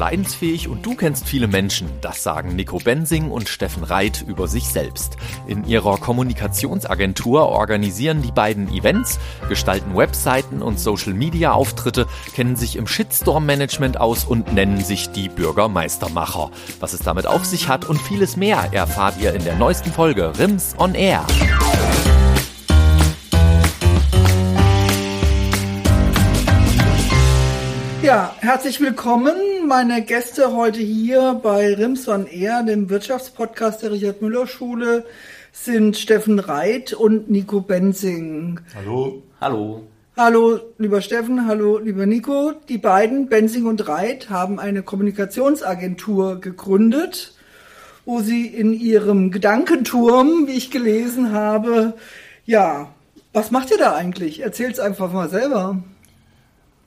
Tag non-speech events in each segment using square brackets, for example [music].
Leidensfähig und du kennst viele Menschen. Das sagen Nico Bensing und Steffen Reit über sich selbst. In ihrer Kommunikationsagentur organisieren die beiden Events, gestalten Webseiten und Social-Media-Auftritte, kennen sich im Shitstorm-Management aus und nennen sich die Bürgermeistermacher. Was es damit auf sich hat und vieles mehr erfahrt ihr in der neuesten Folge Rims on Air. Ja, herzlich willkommen. Meine Gäste heute hier bei Rims on Air, dem Wirtschaftspodcast der Richard Müller Schule, sind Steffen Reit und Nico Benzing. Hallo. Hallo. Hallo, lieber Steffen, hallo, lieber Nico. Die beiden, Benzing und Reit, haben eine Kommunikationsagentur gegründet, wo sie in ihrem Gedankenturm, wie ich gelesen habe, ja, was macht ihr da eigentlich? Erzähl's einfach mal selber.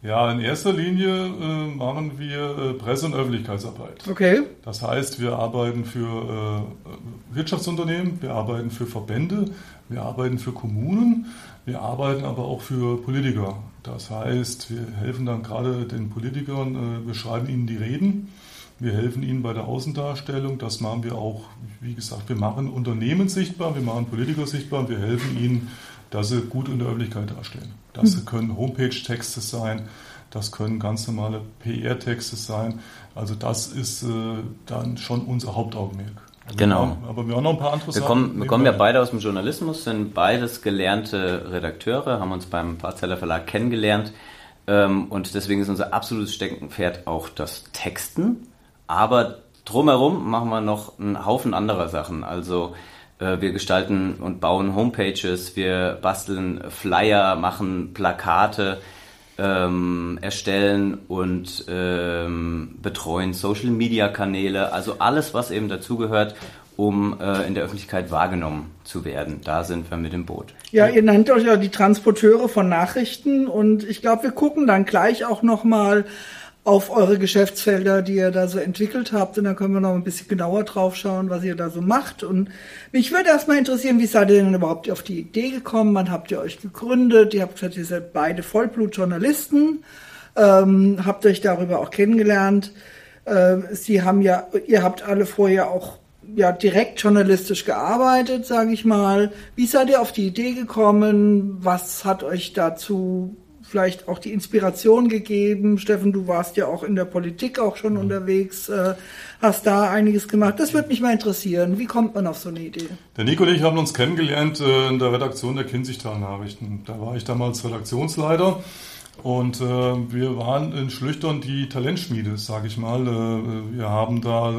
Ja, in erster Linie äh, machen wir äh, Presse- und Öffentlichkeitsarbeit. Okay. Das heißt, wir arbeiten für äh, Wirtschaftsunternehmen, wir arbeiten für Verbände, wir arbeiten für Kommunen, wir arbeiten aber auch für Politiker. Das heißt, wir helfen dann gerade den Politikern, äh, wir schreiben ihnen die Reden, wir helfen ihnen bei der Außendarstellung. Das machen wir auch, wie gesagt, wir machen Unternehmen sichtbar, wir machen Politiker sichtbar, wir helfen ihnen, dass sie gut in der Öffentlichkeit darstellen. Das mhm. können Homepage-Texte sein, das können ganz normale PR-Texte sein. Also das ist äh, dann schon unser Hauptaugenmerk. Also genau. Wir haben, aber wir haben noch ein paar andere wir Sachen. Kommen, wir kommen ja beide aus dem Journalismus, sind beides gelernte Redakteure, haben uns beim Parzeller Verlag kennengelernt. Ähm, und deswegen ist unser absolutes Steckenpferd auch das Texten. Aber drumherum machen wir noch einen Haufen anderer Sachen. Also wir gestalten und bauen Homepages, wir basteln Flyer, machen Plakate, ähm, erstellen und ähm, betreuen Social-Media-Kanäle, also alles, was eben dazugehört, um äh, in der Öffentlichkeit wahrgenommen zu werden. Da sind wir mit dem Boot. Ja, ihr nennt euch ja die Transporteure von Nachrichten und ich glaube, wir gucken dann gleich auch noch mal auf eure Geschäftsfelder, die ihr da so entwickelt habt. Und dann können wir noch ein bisschen genauer drauf schauen, was ihr da so macht. Und mich würde erstmal interessieren, wie seid ihr denn überhaupt auf die Idee gekommen? Wann habt ihr euch gegründet? Ihr habt gesagt, ihr seid beide Vollblutjournalisten, ähm, habt euch darüber auch kennengelernt. Äh, Sie haben ja, ihr habt alle vorher auch ja direkt journalistisch gearbeitet, sage ich mal. Wie seid ihr auf die Idee gekommen? Was hat euch dazu vielleicht auch die Inspiration gegeben. Steffen, du warst ja auch in der Politik auch schon mhm. unterwegs, äh, hast da einiges gemacht. Das würde mich mal interessieren. Wie kommt man auf so eine Idee? Der Nico und ich haben uns kennengelernt äh, in der Redaktion der Kinzigtal-Nachrichten. Da war ich damals Redaktionsleiter. Und äh, wir waren in Schlüchtern die Talentschmiede, sage ich mal. Äh, wir haben da, äh,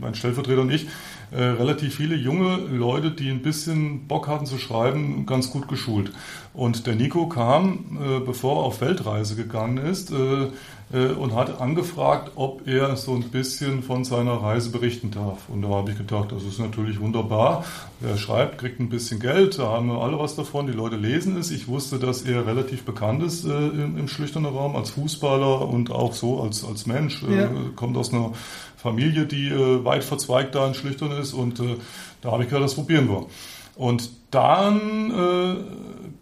mein Stellvertreter und ich, äh, relativ viele junge Leute, die ein bisschen Bock hatten zu schreiben, ganz gut geschult. Und der Nico kam, äh, bevor er auf Weltreise gegangen ist, äh, äh, und hat angefragt, ob er so ein bisschen von seiner Reise berichten darf. Und da habe ich gedacht, das ist natürlich wunderbar. Er schreibt, kriegt ein bisschen Geld, da haben wir alle was davon, die Leute lesen es. Ich wusste, dass er relativ bekannt ist äh, im, im Schlüchterner Raum als Fußballer und auch so als, als Mensch. Ja. Äh, kommt aus einer Familie, die äh, weit verzweigt da in Schlüchtern ist und äh, da habe ich gesagt, das probieren wir. Und dann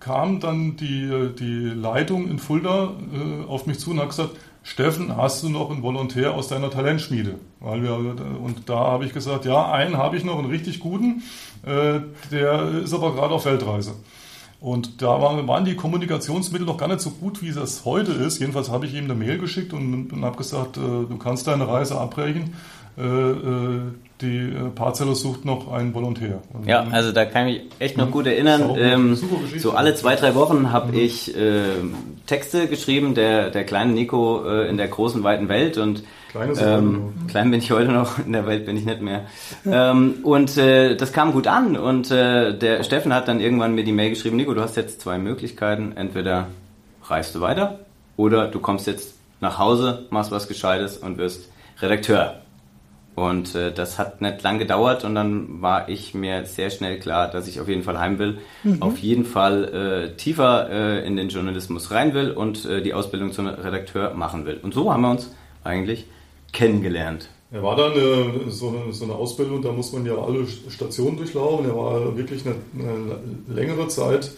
kam dann die, die Leitung in Fulda äh, auf mich zu und hat gesagt, Steffen, hast du noch einen Volontär aus deiner Talentschmiede? Weil wir, und da habe ich gesagt, ja, einen habe ich noch, einen richtig guten, äh, der ist aber gerade auf Weltreise. Und da waren die Kommunikationsmittel noch gar nicht so gut, wie es heute ist. Jedenfalls habe ich ihm eine Mail geschickt und, und habe gesagt, äh, du kannst deine Reise abbrechen. Äh, äh, die Parzeller sucht noch einen Volontär. Und ja, also da kann ich mich echt noch gut erinnern. Ähm, so alle zwei, drei Wochen habe mhm. ich äh, Texte geschrieben, der, der kleine Nico äh, in der großen, weiten Welt und ähm, klein bin ich heute noch, in der Welt bin ich nicht mehr. ähm, und äh, das kam gut an und äh, der Steffen hat dann irgendwann mir die Mail geschrieben, Nico, du hast jetzt zwei Möglichkeiten, entweder reist du weiter oder du kommst jetzt nach Hause, machst was Gescheites und wirst Redakteur. Und äh, das hat nicht lang gedauert und dann war ich mir sehr schnell klar, dass ich auf jeden Fall heim will, mhm. auf jeden Fall äh, tiefer äh, in den Journalismus rein will und äh, die Ausbildung zum Redakteur machen will. Und so haben wir uns eigentlich kennengelernt. Er war dann äh, so, eine, so, eine, Ausbildung, da muss man ja alle Stationen durchlaufen. Er war wirklich eine, eine längere Zeit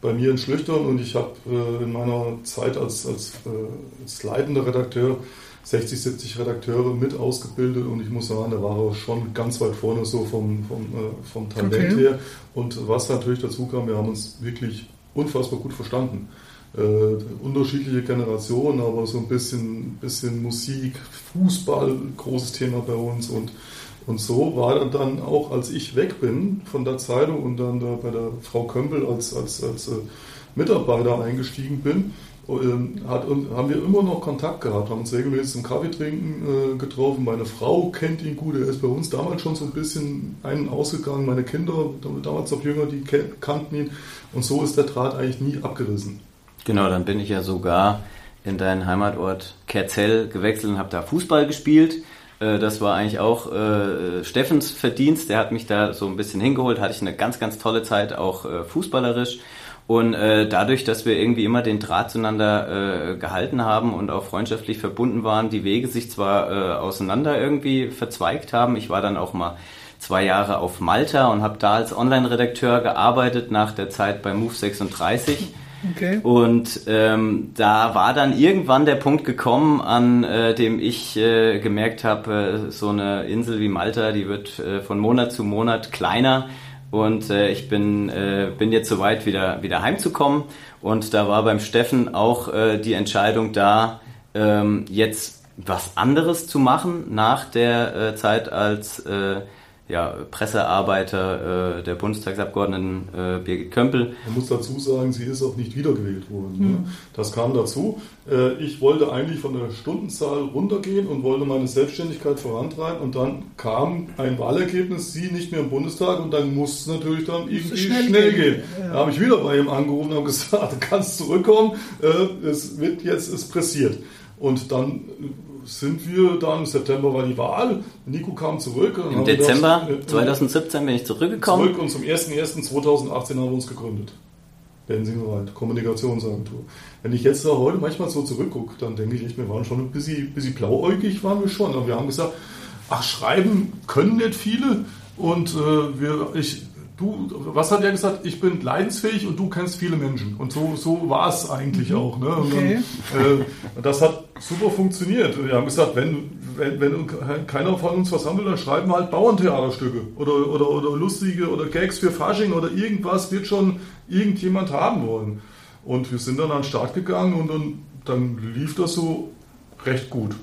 bei mir in Schlüchtern und ich habe äh, in meiner Zeit als, als, äh, als leitender Redakteur 60, 70 Redakteure mit ausgebildet und ich muss sagen, da war er schon ganz weit vorne so vom, vom, äh, vom Talent okay. her. Und was natürlich dazu kam, wir haben uns wirklich unfassbar gut verstanden äh, unterschiedliche Generationen, aber so ein bisschen, bisschen Musik, Fußball, großes Thema bei uns und und so war dann auch, als ich weg bin von der Zeitung und dann da bei der Frau Kömpel als, als, als äh, Mitarbeiter eingestiegen bin, hat, haben wir immer noch Kontakt gehabt, haben uns regelmäßig zum Kaffee trinken äh, getroffen. Meine Frau kennt ihn gut, er ist bei uns damals schon so ein bisschen einen ausgegangen. Meine Kinder, damals noch jünger, die kannten ihn. Und so ist der Draht eigentlich nie abgerissen. Genau, dann bin ich ja sogar in deinen Heimatort Kerzell gewechselt und habe da Fußball gespielt. Äh, das war eigentlich auch äh, Steffens Verdienst. Der hat mich da so ein bisschen hingeholt. Hatte ich eine ganz, ganz tolle Zeit, auch äh, fußballerisch. Und äh, dadurch, dass wir irgendwie immer den Draht zueinander äh, gehalten haben und auch freundschaftlich verbunden waren, die Wege sich zwar äh, auseinander irgendwie verzweigt haben. Ich war dann auch mal zwei Jahre auf Malta und habe da als Online-Redakteur gearbeitet nach der Zeit bei Move 36 [laughs] Okay. Und ähm, da war dann irgendwann der Punkt gekommen, an äh, dem ich äh, gemerkt habe, äh, so eine Insel wie Malta, die wird äh, von Monat zu Monat kleiner. Und äh, ich bin, äh, bin jetzt soweit, wieder, wieder heimzukommen. Und da war beim Steffen auch äh, die Entscheidung da, ähm, jetzt was anderes zu machen nach der äh, Zeit als äh, ja, Pressearbeiter äh, der Bundestagsabgeordneten äh, Birgit Kömpel. Man muss dazu sagen, sie ist auch nicht wiedergewählt worden. Mhm. Ne? Hm. Das kam dazu. Äh, ich wollte eigentlich von der Stundenzahl runtergehen und wollte meine Selbstständigkeit vorantreiben und dann kam ein Wahlergebnis, sie nicht mehr im Bundestag und dann muss es natürlich dann irgendwie schnell, schnell, gehen. gehen. Ja. Da habe ich wieder bei ihm angerufen und habe gesagt, du [laughs] kannst zurückkommen, äh, es wird jetzt, es pressiert. Und dann sind wir dann, im September war die Wahl, Nico kam zurück. Im Dezember gedacht, 2017 bin ich zurückgekommen. Zurück und zum 01.01.2018 haben wir uns gegründet. Bensingerwald, Kommunikationsagentur. Wenn ich jetzt da heute manchmal so zurückgucke, dann denke ich echt, wir waren schon ein bisschen, bisschen blauäugig, waren wir schon. Aber wir haben gesagt, ach, schreiben können nicht viele. Und äh, wir, ich, du, was hat er gesagt? Ich bin leidensfähig und du kennst viele Menschen. Und so, so war es eigentlich mhm. auch. Ne? Okay. Dann, äh, das hat super funktioniert. Wir haben gesagt, wenn, wenn, wenn keiner von uns was haben will, dann schreiben wir halt Bauerntheaterstücke oder, oder, oder lustige oder Gags für Fasching oder irgendwas wird schon irgendjemand haben wollen. Und wir sind dann an den Start gegangen und dann, dann lief das so recht gut.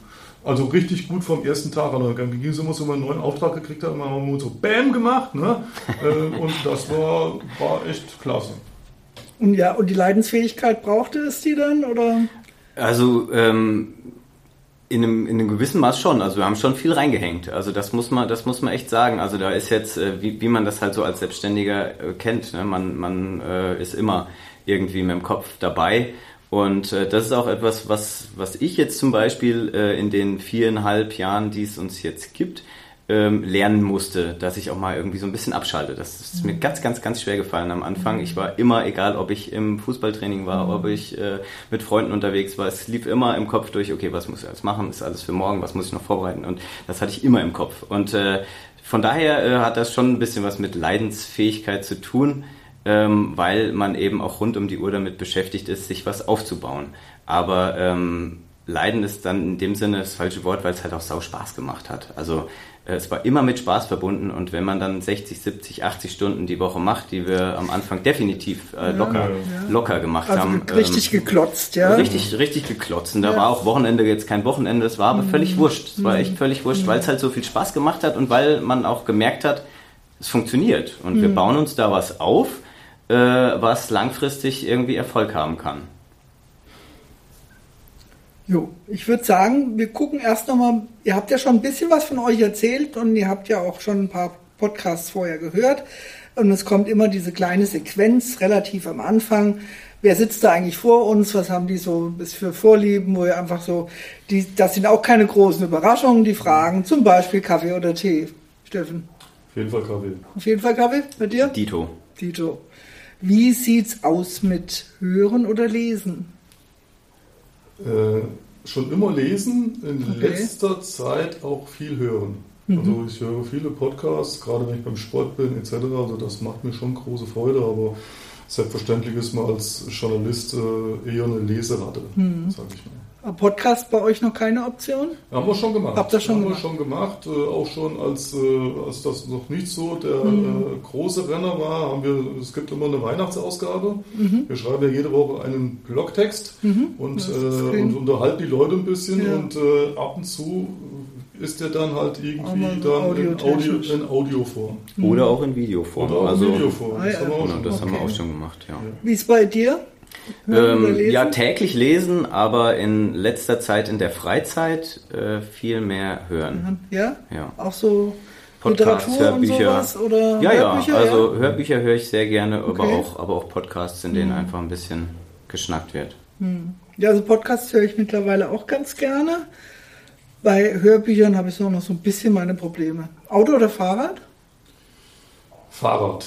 Also richtig gut vom ersten Tag. Also dann ging es immer so, wenn man einen neuen Auftrag gekriegt hat, haben wir so BÄM gemacht. Ne? [laughs] Äh, und das war, war echt klasse. Und ja, und die Leidensfähigkeit brauchte es die dann? Oder? Also ähm, in, einem, in einem gewissen Maß schon. Also wir haben schon viel reingehängt. Also das muss man, das muss man echt sagen. Also da ist jetzt, äh, wie, wie man das halt so als Selbstständiger äh, kennt. Ne? Man, man äh, ist immer irgendwie mit dem Kopf dabei und äh, das ist auch etwas, was, was ich jetzt zum Beispiel äh, in den viereinhalb Jahren, die es uns jetzt gibt, ähm, lernen musste, dass ich auch mal irgendwie so ein bisschen abschalte. Das ist mir mhm. ganz, ganz, ganz schwer gefallen am Anfang. Ich war immer, egal ob ich im Fußballtraining war, mhm. ob ich äh, mit Freunden unterwegs war, es lief immer im Kopf durch, okay, was muss ich alles machen, ist alles für morgen, was muss ich noch vorbereiten und das hatte ich immer im Kopf. Und äh, von daher äh, hat das schon ein bisschen was mit Leidensfähigkeit zu tun ähm, weil man eben auch rund um die Uhr damit beschäftigt ist, sich was aufzubauen. Aber ähm, Leiden ist dann in dem Sinne das falsche Wort, weil es halt auch sau Spaß gemacht hat. Also äh, es war immer mit Spaß verbunden und wenn man dann 60, 70, 80 Stunden die Woche macht, die wir am Anfang definitiv äh, locker, ja, ja. locker gemacht also haben. Richtig ähm, geklotzt, ja. Richtig, richtig geklotzt. Und da ja. war auch Wochenende jetzt kein Wochenende, es war aber mhm. völlig wurscht. Es war mhm. echt völlig wurscht, mhm. weil es halt so viel Spaß gemacht hat und weil man auch gemerkt hat, es funktioniert. Und wir mhm. bauen uns da was auf äh, was langfristig irgendwie Erfolg haben kann. Jo, ich würde sagen, wir gucken erst nochmal, ihr habt ja schon ein bisschen was von euch erzählt und ihr habt ja auch schon ein paar Podcasts vorher gehört. Und es kommt immer diese kleine Sequenz relativ am Anfang. Wer sitzt da eigentlich vor uns? Was haben die so bis für Vorlieben? Wo ihr einfach so, die, das sind auch keine großen Überraschungen, die Fragen. Zum Beispiel Kaffee oder Tee. Steffen? Auf jeden Fall Kaffee. Auf jeden Fall Kaffee? Mit dir? Dito. Dito. Wie sieht's aus mit Hören oder Lesen? Äh, schon immer lesen, in okay. letzter Zeit auch viel hören. Mhm. Also ich höre viele Podcasts, gerade wenn ich beim Sport bin etc. Also das macht mir schon große Freude, aber selbstverständlich ist man als Journalist äh, eher eine Leseratte, mhm. sage ich mal. Podcast bei euch noch keine Option? Haben wir schon gemacht. Habt ihr schon haben gemacht? wir schon gemacht. Äh, auch schon als, äh, als das noch nicht so der mhm. äh, große Renner war, haben wir, es gibt immer eine Weihnachtsausgabe. Mhm. Wir schreiben ja jede Woche einen Blogtext mhm. und, äh, und unterhalten die Leute ein bisschen ja. und äh, ab und zu ist der dann halt irgendwie dann in, Audio, in Audioform. Oder auch in Videoform. Oder auch also, in Videoform. Ah, ja. Das, haben, wir auch, genau, das okay. haben wir auch schon gemacht, ja. Wie ist bei dir? Ähm, ja, täglich lesen, aber in letzter Zeit in der Freizeit äh, viel mehr hören. Ja? Ja. Auch so Podcasts, Literatur Hörbücher. Und sowas, oder ja, Hörbücher, ja, also ja? Hörbücher höre ich sehr gerne, Okay. aber, auch, aber auch Podcasts, in denen Mhm. einfach ein bisschen geschnackt wird. Ja, also Podcasts höre ich mittlerweile auch ganz gerne. Bei Hörbüchern habe ich so noch so ein bisschen meine Probleme. Auto oder Fahrrad? Fahrrad.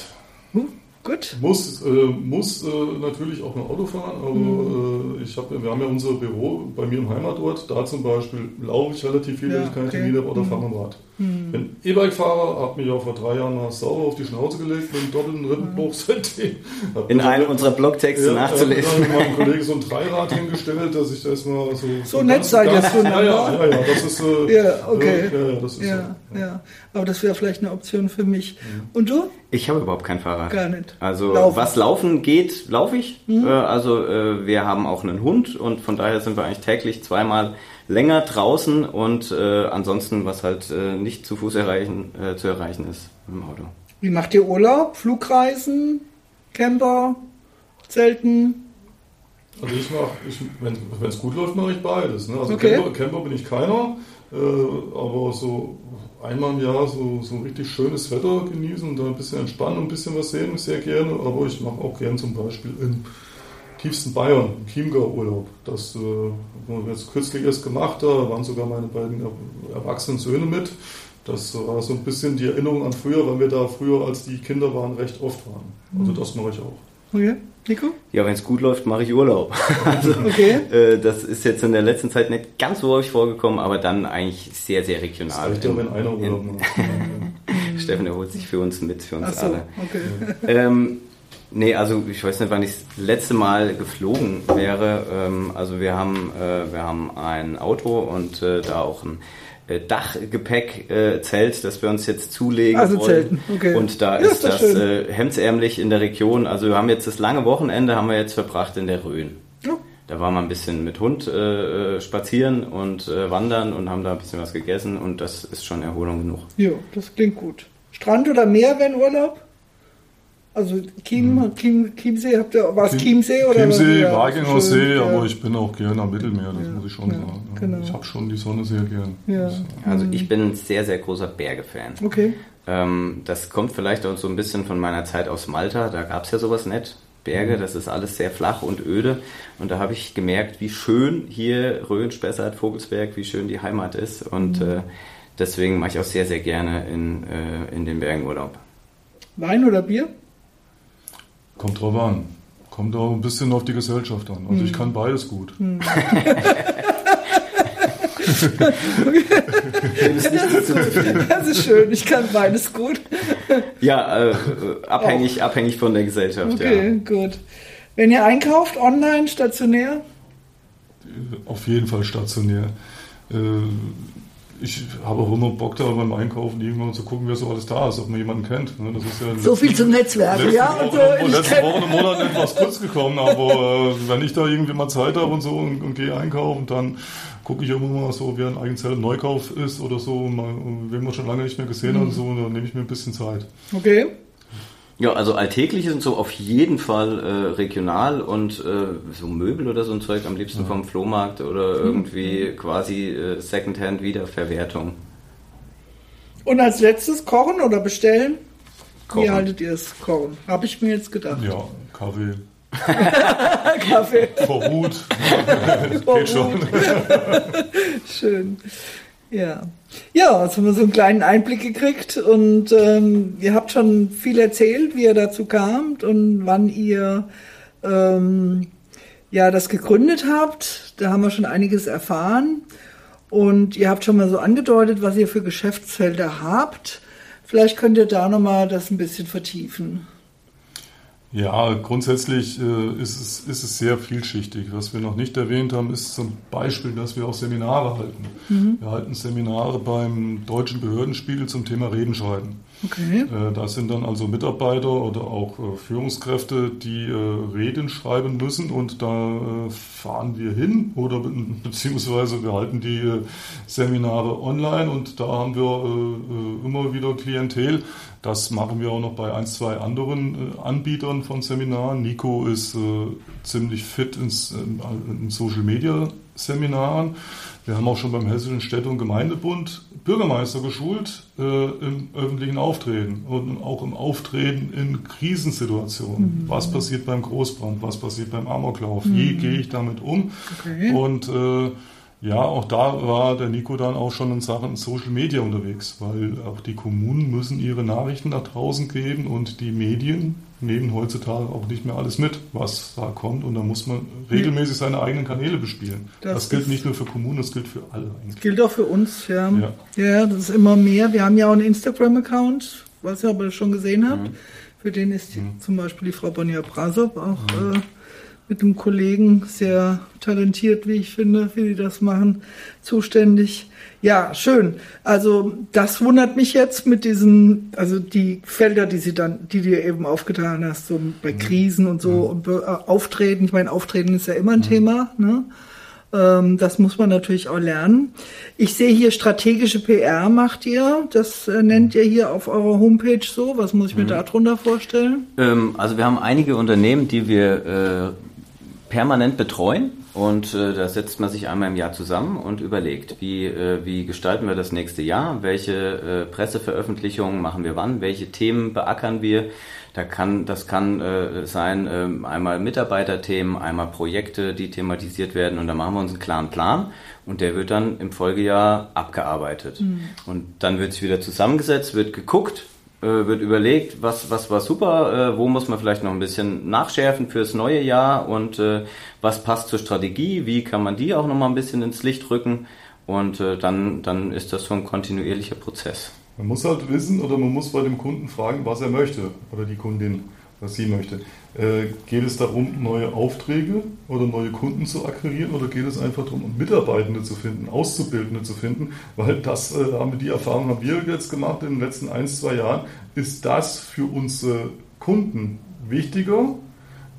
Hm, gut. Muss, äh, muss äh, natürlich auch ein Auto fahren, aber äh, ich hab, wir haben ja unser Büro bei mir im Heimatort. Da zum Beispiel laufe ich relativ viel, Ja, wenn ich keine okay. Oder Mhm. fahre mit Rad. Bin E-Bike-Fahrer, habe mich auch vor drei Jahren mal sauber auf die Schnauze gelegt mit einem doppelten Rippenbruch seitdem. Hab In einem so- unserer Blogtexte ja, nachzulesen. Ich habe meinem Kollegen so ein Dreirad hingestellt, dass ich das mal so. So nett seid ihr ja, zueinander. ja, ja, ja, das ist. Äh, Ja, okay. Ja, ja, das ist Ja, so. ja. Aber das wäre vielleicht eine Option für mich. Und du? Ich habe überhaupt kein Fahrrad. Gar nicht. Also Laufen. was laufen geht, laufe ich. Äh, also äh, wir haben auch einen Hund und von daher sind wir eigentlich täglich zweimal länger draußen und äh, ansonsten, was halt äh, nicht zu Fuß erreichen, äh, zu erreichen ist im Auto. Wie macht ihr Urlaub? Flugreisen? Camper? Zelten? Also ich mache, ich, wenn es gut läuft, mache ich beides. Ne? Also Okay. Camper, Camper bin ich keiner, äh, aber so einmal im Jahr so, so richtig schönes Wetter genießen und da ein bisschen entspannen und ein bisschen was sehen, sehr gerne. Aber ich mache auch gern zum Beispiel in tiefsten Bayern, im Chiemgau Urlaub. Das äh, haben wir jetzt kürzlich erst gemacht, da waren sogar meine beiden er- erwachsenen Söhne mit. Das war so ein bisschen die Erinnerung an früher, weil wir da früher, als die Kinder waren, recht oft waren. Also das mache ich auch. Okay. Nico? Ja, wenn es gut läuft, mache ich Urlaub. [laughs] also, Okay. äh, das ist jetzt in der letzten Zeit nicht ganz so häufig vorgekommen, aber dann eigentlich sehr, sehr Das regional. reicht ja, In- wenn einer Urlaub macht. [laughs] Steffen erholt sich für uns mit, für uns Ach so, alle. okay. Ähm, nee, also ich weiß nicht, wann ich das letzte Mal geflogen wäre. Ähm, also wir haben, äh, wir haben ein Auto und äh, da auch ein äh, Dachgepäck-Zelt, das wir uns jetzt zulegen Also wollen. Zelten, okay. Und da Ja, ist das schön. äh, hemdsärmlich in der Region. Also wir haben jetzt das lange Wochenende haben wir jetzt verbracht in der Rhön. Ja. Da waren wir ein bisschen mit Hund äh, äh, spazieren und äh, wandern und haben da ein bisschen was gegessen und das ist schon Erholung genug. Jo, das klingt gut. Strand oder Meer, wenn Urlaub? Also Chiem, Chiem, Chiemsee, habt ihr, war es Chiemsee oder? Chiemsee, Ja, schön, See, ja. aber ich bin auch gerne am Mittelmeer, das Ja, muss ich schon ja, sagen. Genau. Ich habe schon die Sonne sehr gern. Also ich bin ein sehr, sehr großer Berge-Fan. Okay. Ähm, das kommt vielleicht auch so ein bisschen von meiner Zeit aus Malta. Da gab es ja sowas nicht. Berge, das ist alles sehr flach und öde. Und da habe ich gemerkt, wie schön hier Rhön, Spessart, Vogelsberg, wie schön die Heimat ist. Und äh, deswegen mache ich auch sehr, sehr gerne in, äh, in den Bergen Urlaub. Wein oder Bier? Kommt drauf an. Kommt auch ein bisschen auf die Gesellschaft an. Also ich kann beides [laughs] gut. Das ist schön, ich kann beides gut. Ja, äh, äh, abhängig, abhängig von der Gesellschaft, Okay, gut. Wenn ihr einkauft, online, stationär? Auf jeden Fall stationär. Äh, Ich habe auch immer Bock da beim Einkaufen irgendwann zu gucken, wer so alles da ist, ob man jemanden kennt. ne? Das ist ja So viel zum Netzwerken, letzten ja? Und so, kenn- Wochen und Monaten etwas kurz gekommen, aber äh, wenn ich da irgendwie mal Zeit habe und so und, und gehe einkaufen, dann gucke ich immer mal so, wer ein Eigenzell im Neukauf ist oder so, mal, wenn man schon lange nicht mehr gesehen hat und so, dann nehme ich mir ein bisschen Zeit. Okay. Ja, also alltäglich sind so auf jeden Fall äh, regional und äh, so Möbel oder so ein Zeug am liebsten vom Flohmarkt oder irgendwie quasi äh, Secondhand Wiederverwertung. Und als letztes kochen oder bestellen? Wie Kochen. haltet ihr es? Kochen. Habe ich mir jetzt gedacht. Ja, Kaffee, [laughs] Kaffee. Vorhut, Oh, geht schon. [laughs] Schön. Ja. Ja, jetzt haben wir so einen kleinen Einblick gekriegt und ähm, ihr habt schon viel erzählt, wie ihr dazu kamt und wann ihr ähm, ja das gegründet habt. Da haben wir schon einiges erfahren. Und ihr habt schon mal so angedeutet, was ihr für Geschäftsfelder habt. Vielleicht könnt ihr da nochmal das ein bisschen vertiefen. Ja, grundsätzlich äh, ist, es, ist es sehr vielschichtig. Was wir noch nicht erwähnt haben, ist zum Beispiel, dass wir auch Seminare halten. Mhm. Wir halten Seminare beim Deutschen Behördenspiegel zum Thema Redenschreiben. Okay. Äh, das sind dann also Mitarbeiter oder auch äh, Führungskräfte, die äh, Reden schreiben müssen und da fahren wir hin oder [laughs] beziehungsweise wir halten die Seminare online und da haben wir immer wieder Klientel. Das machen wir auch noch bei ein, zwei anderen Anbietern von Seminaren. Nico ist ziemlich fit ins, in Social Media Seminaren. Wir haben auch schon beim Hessischen Städte- und Gemeindebund Bürgermeister geschult äh, im öffentlichen Auftreten und auch im Auftreten in Krisensituationen. Mhm. Was passiert beim Großbrand? Was passiert beim Amoklauf? Mhm. Wie gehe ich damit um? Okay. Und äh, ja, auch da war der Nico dann auch schon in Sachen Social Media unterwegs, weil auch die Kommunen müssen ihre Nachrichten nach draußen geben und die Medien nehmen heutzutage auch nicht mehr alles mit, was da kommt und da muss man regelmäßig seine eigenen Kanäle bespielen. Das, das gilt nicht nur für Kommunen, das gilt für alle. Eigentlich. Das gilt auch für uns, ja. ja. Ja, das ist immer mehr. Wir haben ja auch einen Instagram-Account, was ihr aber schon gesehen habt. Mhm. Für den ist mhm. zum Beispiel die Frau Bonilla Brasov auch mhm. äh, mit einem Kollegen, sehr talentiert, wie ich finde, wie die das machen, zuständig. Ja, schön. Also das wundert mich jetzt mit diesen, also die Felder, die sie dann, die du eben aufgetan hast, so bei mhm. Krisen und so und äh, Auftreten. Ich meine, Auftreten ist ja immer ein mhm. Thema. Ne? Ähm, das muss man natürlich auch lernen. Ich sehe hier strategische PR macht ihr. Das äh, nennt ihr hier auf eurer Homepage so. Was muss ich mir mhm. darunter vorstellen? Ähm, also wir haben einige Unternehmen, die wir äh, permanent betreuen und äh, da setzt man sich einmal im Jahr zusammen und überlegt, wie, äh, wie gestalten wir das nächste Jahr, welche äh, Presseveröffentlichungen machen wir wann, welche Themen beackern wir. Da kann, das kann äh, sein äh, einmal Mitarbeiterthemen, einmal Projekte, die thematisiert werden und da machen wir uns einen klaren Plan und der wird dann im Folgejahr abgearbeitet. Mhm. Und dann wird es wieder zusammengesetzt, wird geguckt, wird überlegt, was, was war super, äh, wo muss man vielleicht noch ein bisschen nachschärfen fürs neue Jahr und äh, was passt zur Strategie, wie kann man die auch noch mal ein bisschen ins Licht rücken und äh, dann, dann ist das so ein kontinuierlicher Prozess. Man muss halt wissen oder man muss bei dem Kunden fragen, was er möchte oder die Kundin, was sie möchte. Äh, geht es darum, neue Aufträge oder neue Kunden zu akquirieren oder geht es einfach darum, Mitarbeitende zu finden, Auszubildende zu finden? Weil das äh, haben wir die Erfahrung haben wir jetzt gemacht in den letzten ein, zwei Jahren. Ist das für unsere Kunden wichtiger,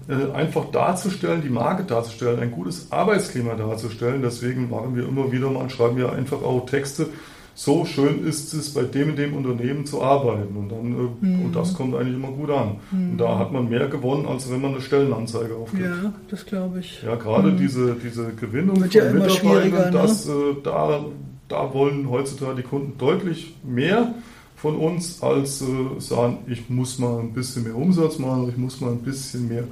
äh, einfach darzustellen, die Marke darzustellen, ein gutes Arbeitsklima darzustellen? Deswegen machen wir immer wieder mal, schreiben wir einfach auch Texte so schön ist es, bei dem und dem Unternehmen zu arbeiten. Und, dann, äh, mhm. und das kommt eigentlich immer gut an. Mhm. Und da hat man mehr gewonnen, als wenn man eine Stellenanzeige aufgibt. Ja, das glaube ich. Ja, gerade mhm. diese, diese Gewinnung Wird von ja Mitarbeitern, das, ne? äh, da, da wollen heutzutage die Kunden deutlich mehr von uns, als äh, sagen, ich muss mal ein bisschen mehr Umsatz machen, ich muss mal ein bisschen mehr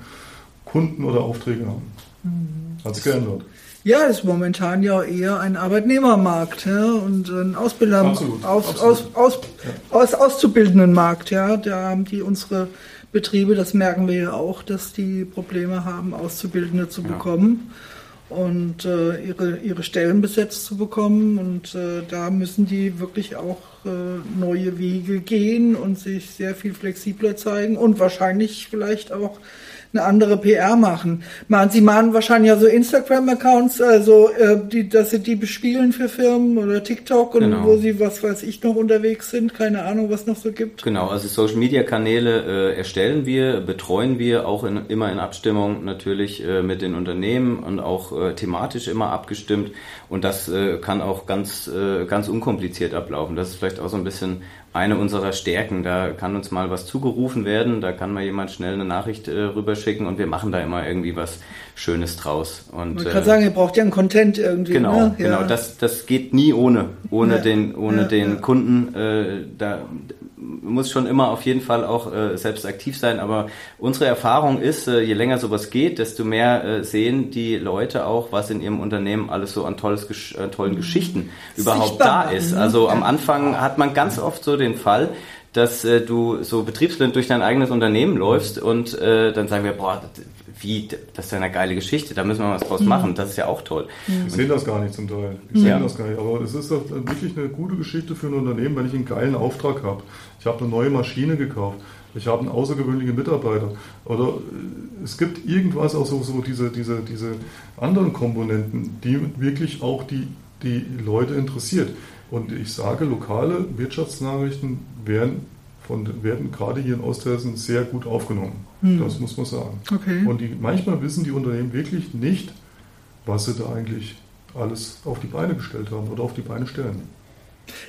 Kunden oder Aufträge haben. Mhm. Hat sich geändert. Ja, ist momentan ja eher ein Arbeitnehmermarkt ja, und ein Ausbilder absolut, aus, absolut. Aus, aus, ja. aus, auszubildenden Markt. Ja, da haben die unsere Betriebe, das merken wir ja auch, dass die Probleme haben, Auszubildende zu ja. bekommen und äh, ihre, ihre Stellen besetzt zu bekommen. Und äh, da müssen die wirklich auch äh, neue Wege gehen und sich sehr viel flexibler zeigen und wahrscheinlich vielleicht auch eine andere PR machen. Man, sie machen wahrscheinlich ja so Instagram-Accounts, also äh, die, dass sie die bespielen für Firmen oder TikTok und genau. wo sie, was weiß ich, noch unterwegs sind. Keine Ahnung, was noch so gibt. Genau, also Social-Media-Kanäle äh, erstellen wir, betreuen wir, auch in, immer in Abstimmung natürlich äh, mit den Unternehmen und auch äh, thematisch immer abgestimmt. Und das äh, kann auch ganz, äh, ganz unkompliziert ablaufen. Das ist vielleicht auch so ein bisschen eine unserer Stärken. Da kann uns mal was zugerufen werden, da kann mal jemand schnell eine Nachricht äh, rüberschicken und wir machen da immer irgendwie was Schönes draus. Und, ich kann äh, sagen, ihr braucht ja einen Content irgendwie. Genau, ne? ja. genau. Das, das geht nie ohne, ohne ja, den, ohne ja, den Kunden. Äh, da muss schon immer auf jeden Fall auch äh, selbst aktiv sein. Aber unsere Erfahrung ist, äh, je länger sowas geht, desto mehr äh, sehen die Leute auch, was in ihrem Unternehmen alles so an tolles, äh, tollen Geschichten überhaupt Sichtbar da ist. Also am Anfang hat man ganz oft so den Fall, dass äh, du so betriebsblind durch dein eigenes Unternehmen läufst und äh, dann sagen wir, boah, wie, das ist ja eine geile Geschichte, da müssen wir was draus mhm. machen, das ist ja auch toll. Mhm. Ich sehe das gar nicht zum Teil. Ich sehe ja. das gar nicht. Aber es ist wirklich eine gute Geschichte für ein Unternehmen, wenn ich einen geilen Auftrag habe. Ich habe eine neue Maschine gekauft. Ich habe einen außergewöhnlichen Mitarbeiter. Oder äh, es gibt irgendwas, auch so, so diese, diese, diese anderen Komponenten, die wirklich auch die, die Leute interessiert. Und ich sage, lokale Wirtschaftsnachrichten werden, von, werden gerade hier in Osthessen sehr gut aufgenommen. Hm. Das muss man sagen. Okay. Und die, manchmal wissen die Unternehmen wirklich nicht, was sie da eigentlich alles auf die Beine gestellt haben oder auf die Beine stellen.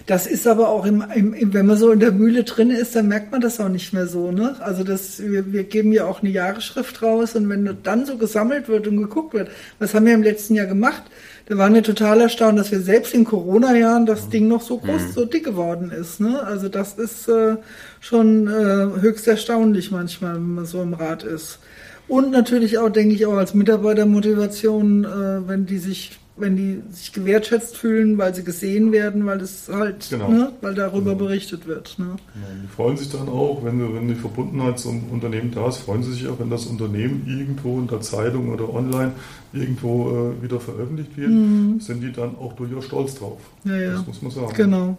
Das ist aber auch, im, im, wenn man so in der Mühle drin ist, dann merkt man das auch nicht mehr so. Ne? Also das, wir, wir geben ja auch eine Jahresschrift raus und wenn dann so gesammelt wird und geguckt wird, was haben wir im letzten Jahr gemacht? Da waren wir total erstaunt, dass wir selbst in Corona-Jahren das Ding noch so groß, mhm. so dick geworden ist. Ne? Also das ist äh, schon äh, höchst erstaunlich manchmal, wenn man so im Rat ist. Und natürlich auch, denke ich, auch als Mitarbeitermotivation, äh, wenn die sich wenn die sich gewertschätzt fühlen, weil sie gesehen werden, weil es halt, genau. ne, weil darüber genau. berichtet wird. Ne? Ja, die freuen sich dann auch, wenn, wenn die Verbundenheit zum Unternehmen da ist, freuen sie sich auch, wenn das Unternehmen irgendwo in der Zeitung oder online irgendwo äh, wieder veröffentlicht wird, mhm. sind die dann auch durchaus stolz drauf. Ja, ja. Das muss man sagen. Genau.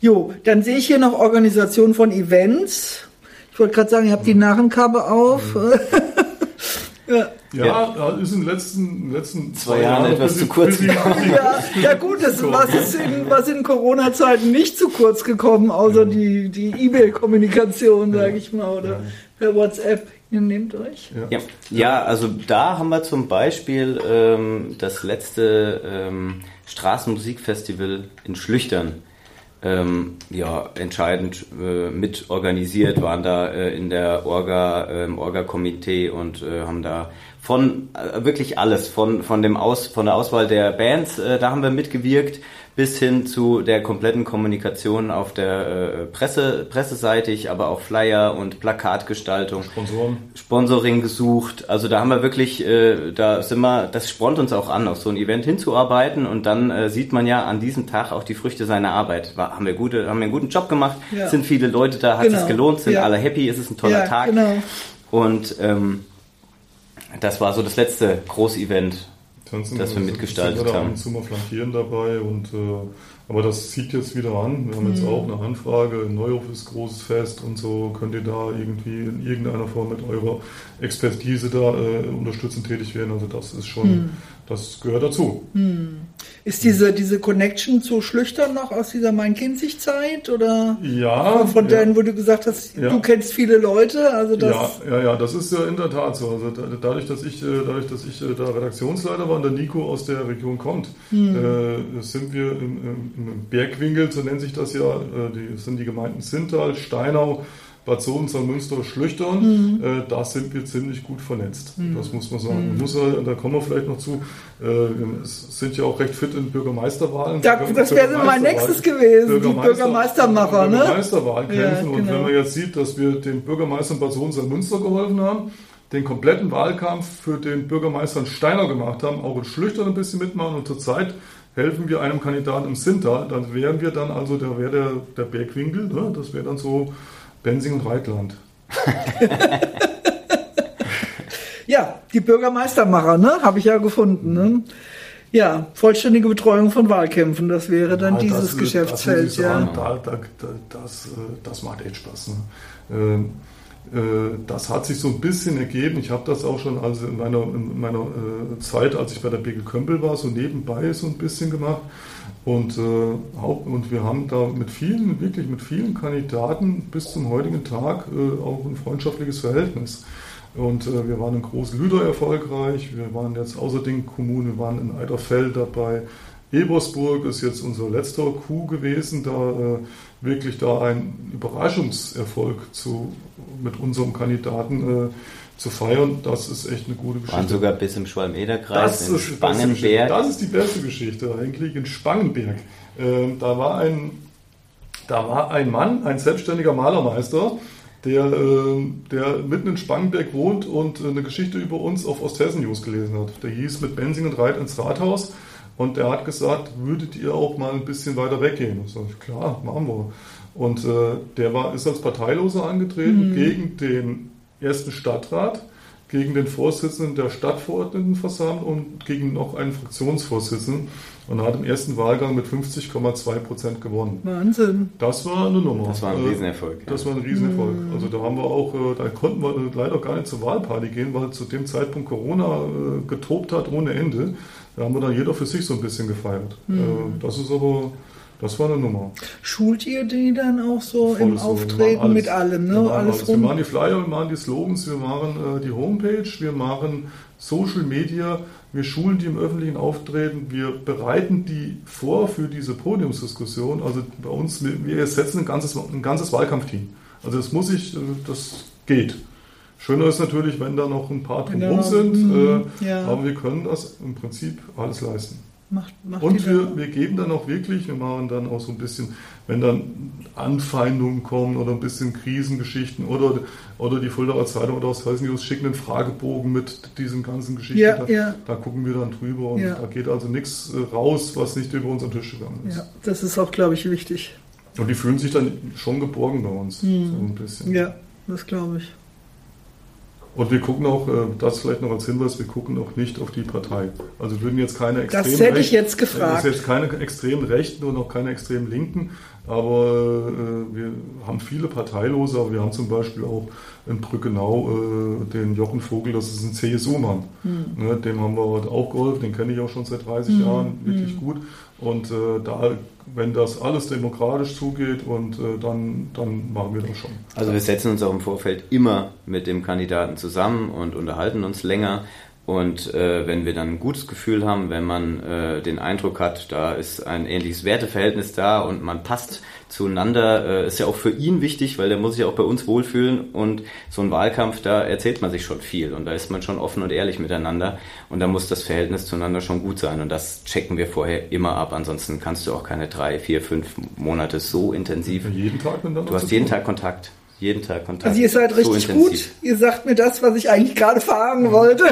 Jo, dann sehe ich hier noch Organisation von Events. Ich wollte gerade sagen, ihr habt die Narrenkappe auf. Mhm. [laughs] Ja, ja, ist in den letzten, letzten zwei, zwei Jahren etwas zu kurz gekommen. Ja, ja gut, das, was ist in, was in Corona-Zeiten nicht zu kurz gekommen, außer ja. die, die E-Mail-Kommunikation, sage ich mal, oder per WhatsApp. Ihr nehmt euch. Ja. ja, also da haben wir zum Beispiel ähm, das letzte ähm, Straßenmusikfestival in Schlüchtern ähm, ja, entscheidend äh, mit organisiert, waren da äh, in der Orga, äh, Orga-Komitee und äh, haben da von äh, wirklich alles, von, von, dem Aus, von der Auswahl der Bands, äh, da haben wir mitgewirkt, bis hin zu der kompletten Kommunikation auf der äh, Presse, presseseitig, aber auch Flyer und Plakatgestaltung. Sponsoren. Sponsoring gesucht. Also da haben wir wirklich, äh, da sind wir, das spornt uns auch an, auf so ein Event hinzuarbeiten und dann äh, sieht man ja an diesem Tag auch die Früchte seiner Arbeit. War, haben wir gute, haben wir einen guten Job gemacht, ja. sind viele Leute da, hat genau. es gelohnt, sind ja. alle happy, ist es ein toller ja, Tag. Genau. Und ähm, das war so das letzte Großevent Tanzen, das wir mitgestaltet sind wir da haben. Ab und zu mal flankieren dabei und äh, aber das zieht jetzt wieder an. Wir haben jetzt mhm. auch eine Anfrage, in Neuhof ist großes Fest und so. Könnt ihr da irgendwie in irgendeiner Form mit eurer Expertise da äh, unterstützend tätig werden? Also das ist schon, mhm. das gehört dazu. Mhm. Ist diese, diese Connection zu Schlüchtern noch aus dieser Main-Kinzig-Zeit? Oder ja. Von denen, ja. wo du gesagt hast, ja. du kennst viele Leute? Also das ja, ja, ja, das ist ja in der Tat so. Also dadurch, dass ich, äh, dadurch, dass ich äh, da Redaktionsleiter war und der Nico aus der Region kommt, hm. äh, sind wir im, im, Bergwinkel, so nennt sich das ja, äh, die, sind die Gemeinden Sintal, Steinau, Bad Sohn, Münster, Schlüchtern, mhm. äh, da sind wir ziemlich gut vernetzt. Mhm. Das muss man sagen. Mhm. Muss, da kommen wir vielleicht noch zu. Äh, wir sind ja auch recht fit in Bürgermeisterwahlen. Da, das wäre mein nächstes gewesen, Bürgermeister, die Bürgermeistermacher. Ne? Bürgermeisterwahlen kämpfen. Ja, genau. Und wenn genau. man jetzt sieht, dass wir dem Bürgermeister in Bad Sohn, Münster geholfen haben, den kompletten Wahlkampf für den Bürgermeister in Steiner gemacht haben, auch in Schlüchtern ein bisschen mitmachen und zurzeit helfen wir einem Kandidaten im Sinter, dann wären wir dann also, da wäre der, der Bergwinkel, ne? das wäre dann so Bensing und Reitland. [laughs] ja, die Bürgermeistermacher, ne? Habe ich ja gefunden. Ne? Ja, vollständige Betreuung von Wahlkämpfen, das wäre dann ja, dieses das, Geschäftsfeld. Das, ja. Da, da, das, äh, das macht echt Spaß. Ne? Ähm, äh, das hat sich so ein bisschen ergeben. Ich habe das auch schon also in meiner, in meiner äh, Zeit, als ich bei der Begel Kömpel war, so nebenbei so ein bisschen gemacht. Und, äh, und wir haben da mit vielen, wirklich mit vielen Kandidaten bis zum heutigen Tag äh, auch ein freundschaftliches Verhältnis. Und äh, wir waren in Großlüder erfolgreich, wir waren jetzt außerdem Kommune, waren in Eiderfeld dabei. Ebersburg ist jetzt unser letzter Coup gewesen, da äh, wirklich da ein Überraschungserfolg zu, mit unserem Kandidaten äh, zu feiern, das ist echt eine gute Geschichte. Waren sogar bis im Schwalm-Eder-Kreis, in Spangenberg. Das ist die beste Geschichte eigentlich, in Spangenberg. Ähm, da, war ein, da war ein Mann, ein selbstständiger Malermeister, der, äh, der mitten in Spangenberg wohnt und eine Geschichte über uns auf Osthessen News gelesen hat. Der hieß mit Bensing und Reit ins Rathaus und der hat gesagt, würdet ihr auch mal ein bisschen weiter weggehen? Ich sage, klar, machen wir. Und äh, der war, ist als Parteiloser angetreten mhm. gegen den ersten Stadtrat gegen den Vorsitzenden der Stadtverordnetenversammlung und gegen noch einen Fraktionsvorsitzenden und hat im ersten Wahlgang mit 50,2 Prozent gewonnen. Wahnsinn. Das war eine Nummer. Das war ein Riesenerfolg. Das war ein Riesenerfolg. Mhm. Also da haben wir auch, äh, da konnten wir leider gar nicht zur Wahlparty gehen, weil zu dem Zeitpunkt Corona äh, getobt hat ohne Ende. Da haben wir dann jeder für sich so ein bisschen gefeiert. Mhm. Das ist aber das war eine Nummer. Schult ihr die dann auch so Volles im Auftreten alles, mit allem, ne? Wir machen, alles wir machen die Flyer, wir machen die Slogans, wir machen äh, die Homepage, wir machen Social Media, wir schulen die im öffentlichen Auftreten, wir bereiten die vor für diese Podiumsdiskussion. Also bei uns, wir setzen ein ganzes, ein ganzes Wahlkampfteam. Also das muss ich, äh, das geht. Schöner ist natürlich, wenn da noch ein paar drumherum sind, äh, ja. aber wir können das im Prinzip alles leisten. Macht, macht und wir, wir geben dann auch wirklich, wir machen dann auch so ein bisschen, wenn dann Anfeindungen kommen oder ein bisschen Krisengeschichten oder, oder die Fuldaer Zeitung oder aus News schicken einen Fragebogen mit diesen ganzen Geschichten. Ja, da, ja. da, gucken wir dann drüber und ja. da geht also nichts äh, raus, was nicht über unseren Tisch gegangen ist. Ja, das ist auch, glaube ich, wichtig. Und die fühlen sich dann schon geborgen bei uns. Hm. So ein bisschen. Ja, das glaube ich. Und wir gucken auch, äh, das vielleicht noch als Hinweis, wir gucken auch nicht auf die Partei. Also würden jetzt keine extremen Das hätte ich jetzt gefragt. Das ist jetzt keine extremen Rechten und auch keine extremen Linken, aber äh, wir haben viele Parteilose, aber wir haben zum Beispiel auch in Brückenau äh, den Jochen Vogel, das ist ein CSU-Mann. Mhm. Ne, dem haben wir auch geholfen, den kenne ich auch schon seit 30 mhm. Jahren, wirklich mhm. gut. Und äh, da, wenn das alles demokratisch zugeht, und äh, dann, dann machen wir das schon. Also wir setzen uns auch im Vorfeld immer mit dem Kandidaten zusammen und unterhalten uns länger. Und äh, wenn wir dann ein gutes Gefühl haben, wenn man äh, den Eindruck hat, da ist ein ähnliches Werteverhältnis da und man passt zueinander, äh, ist ja auch für ihn wichtig, weil der muss sich auch bei uns wohlfühlen und so ein Wahlkampf, da erzählt man sich schon viel und da ist man schon offen und ehrlich miteinander und da muss das Verhältnis zueinander schon gut sein und das checken wir vorher immer ab, ansonsten kannst du auch keine drei, vier, fünf Monate so intensiv. Jeden Tag miteinander. Du hast jeden Tag Kontakt jeden Tag Kontakt. Also ihr seid richtig so gut. Ihr sagt mir das, was ich eigentlich gerade fragen wollte.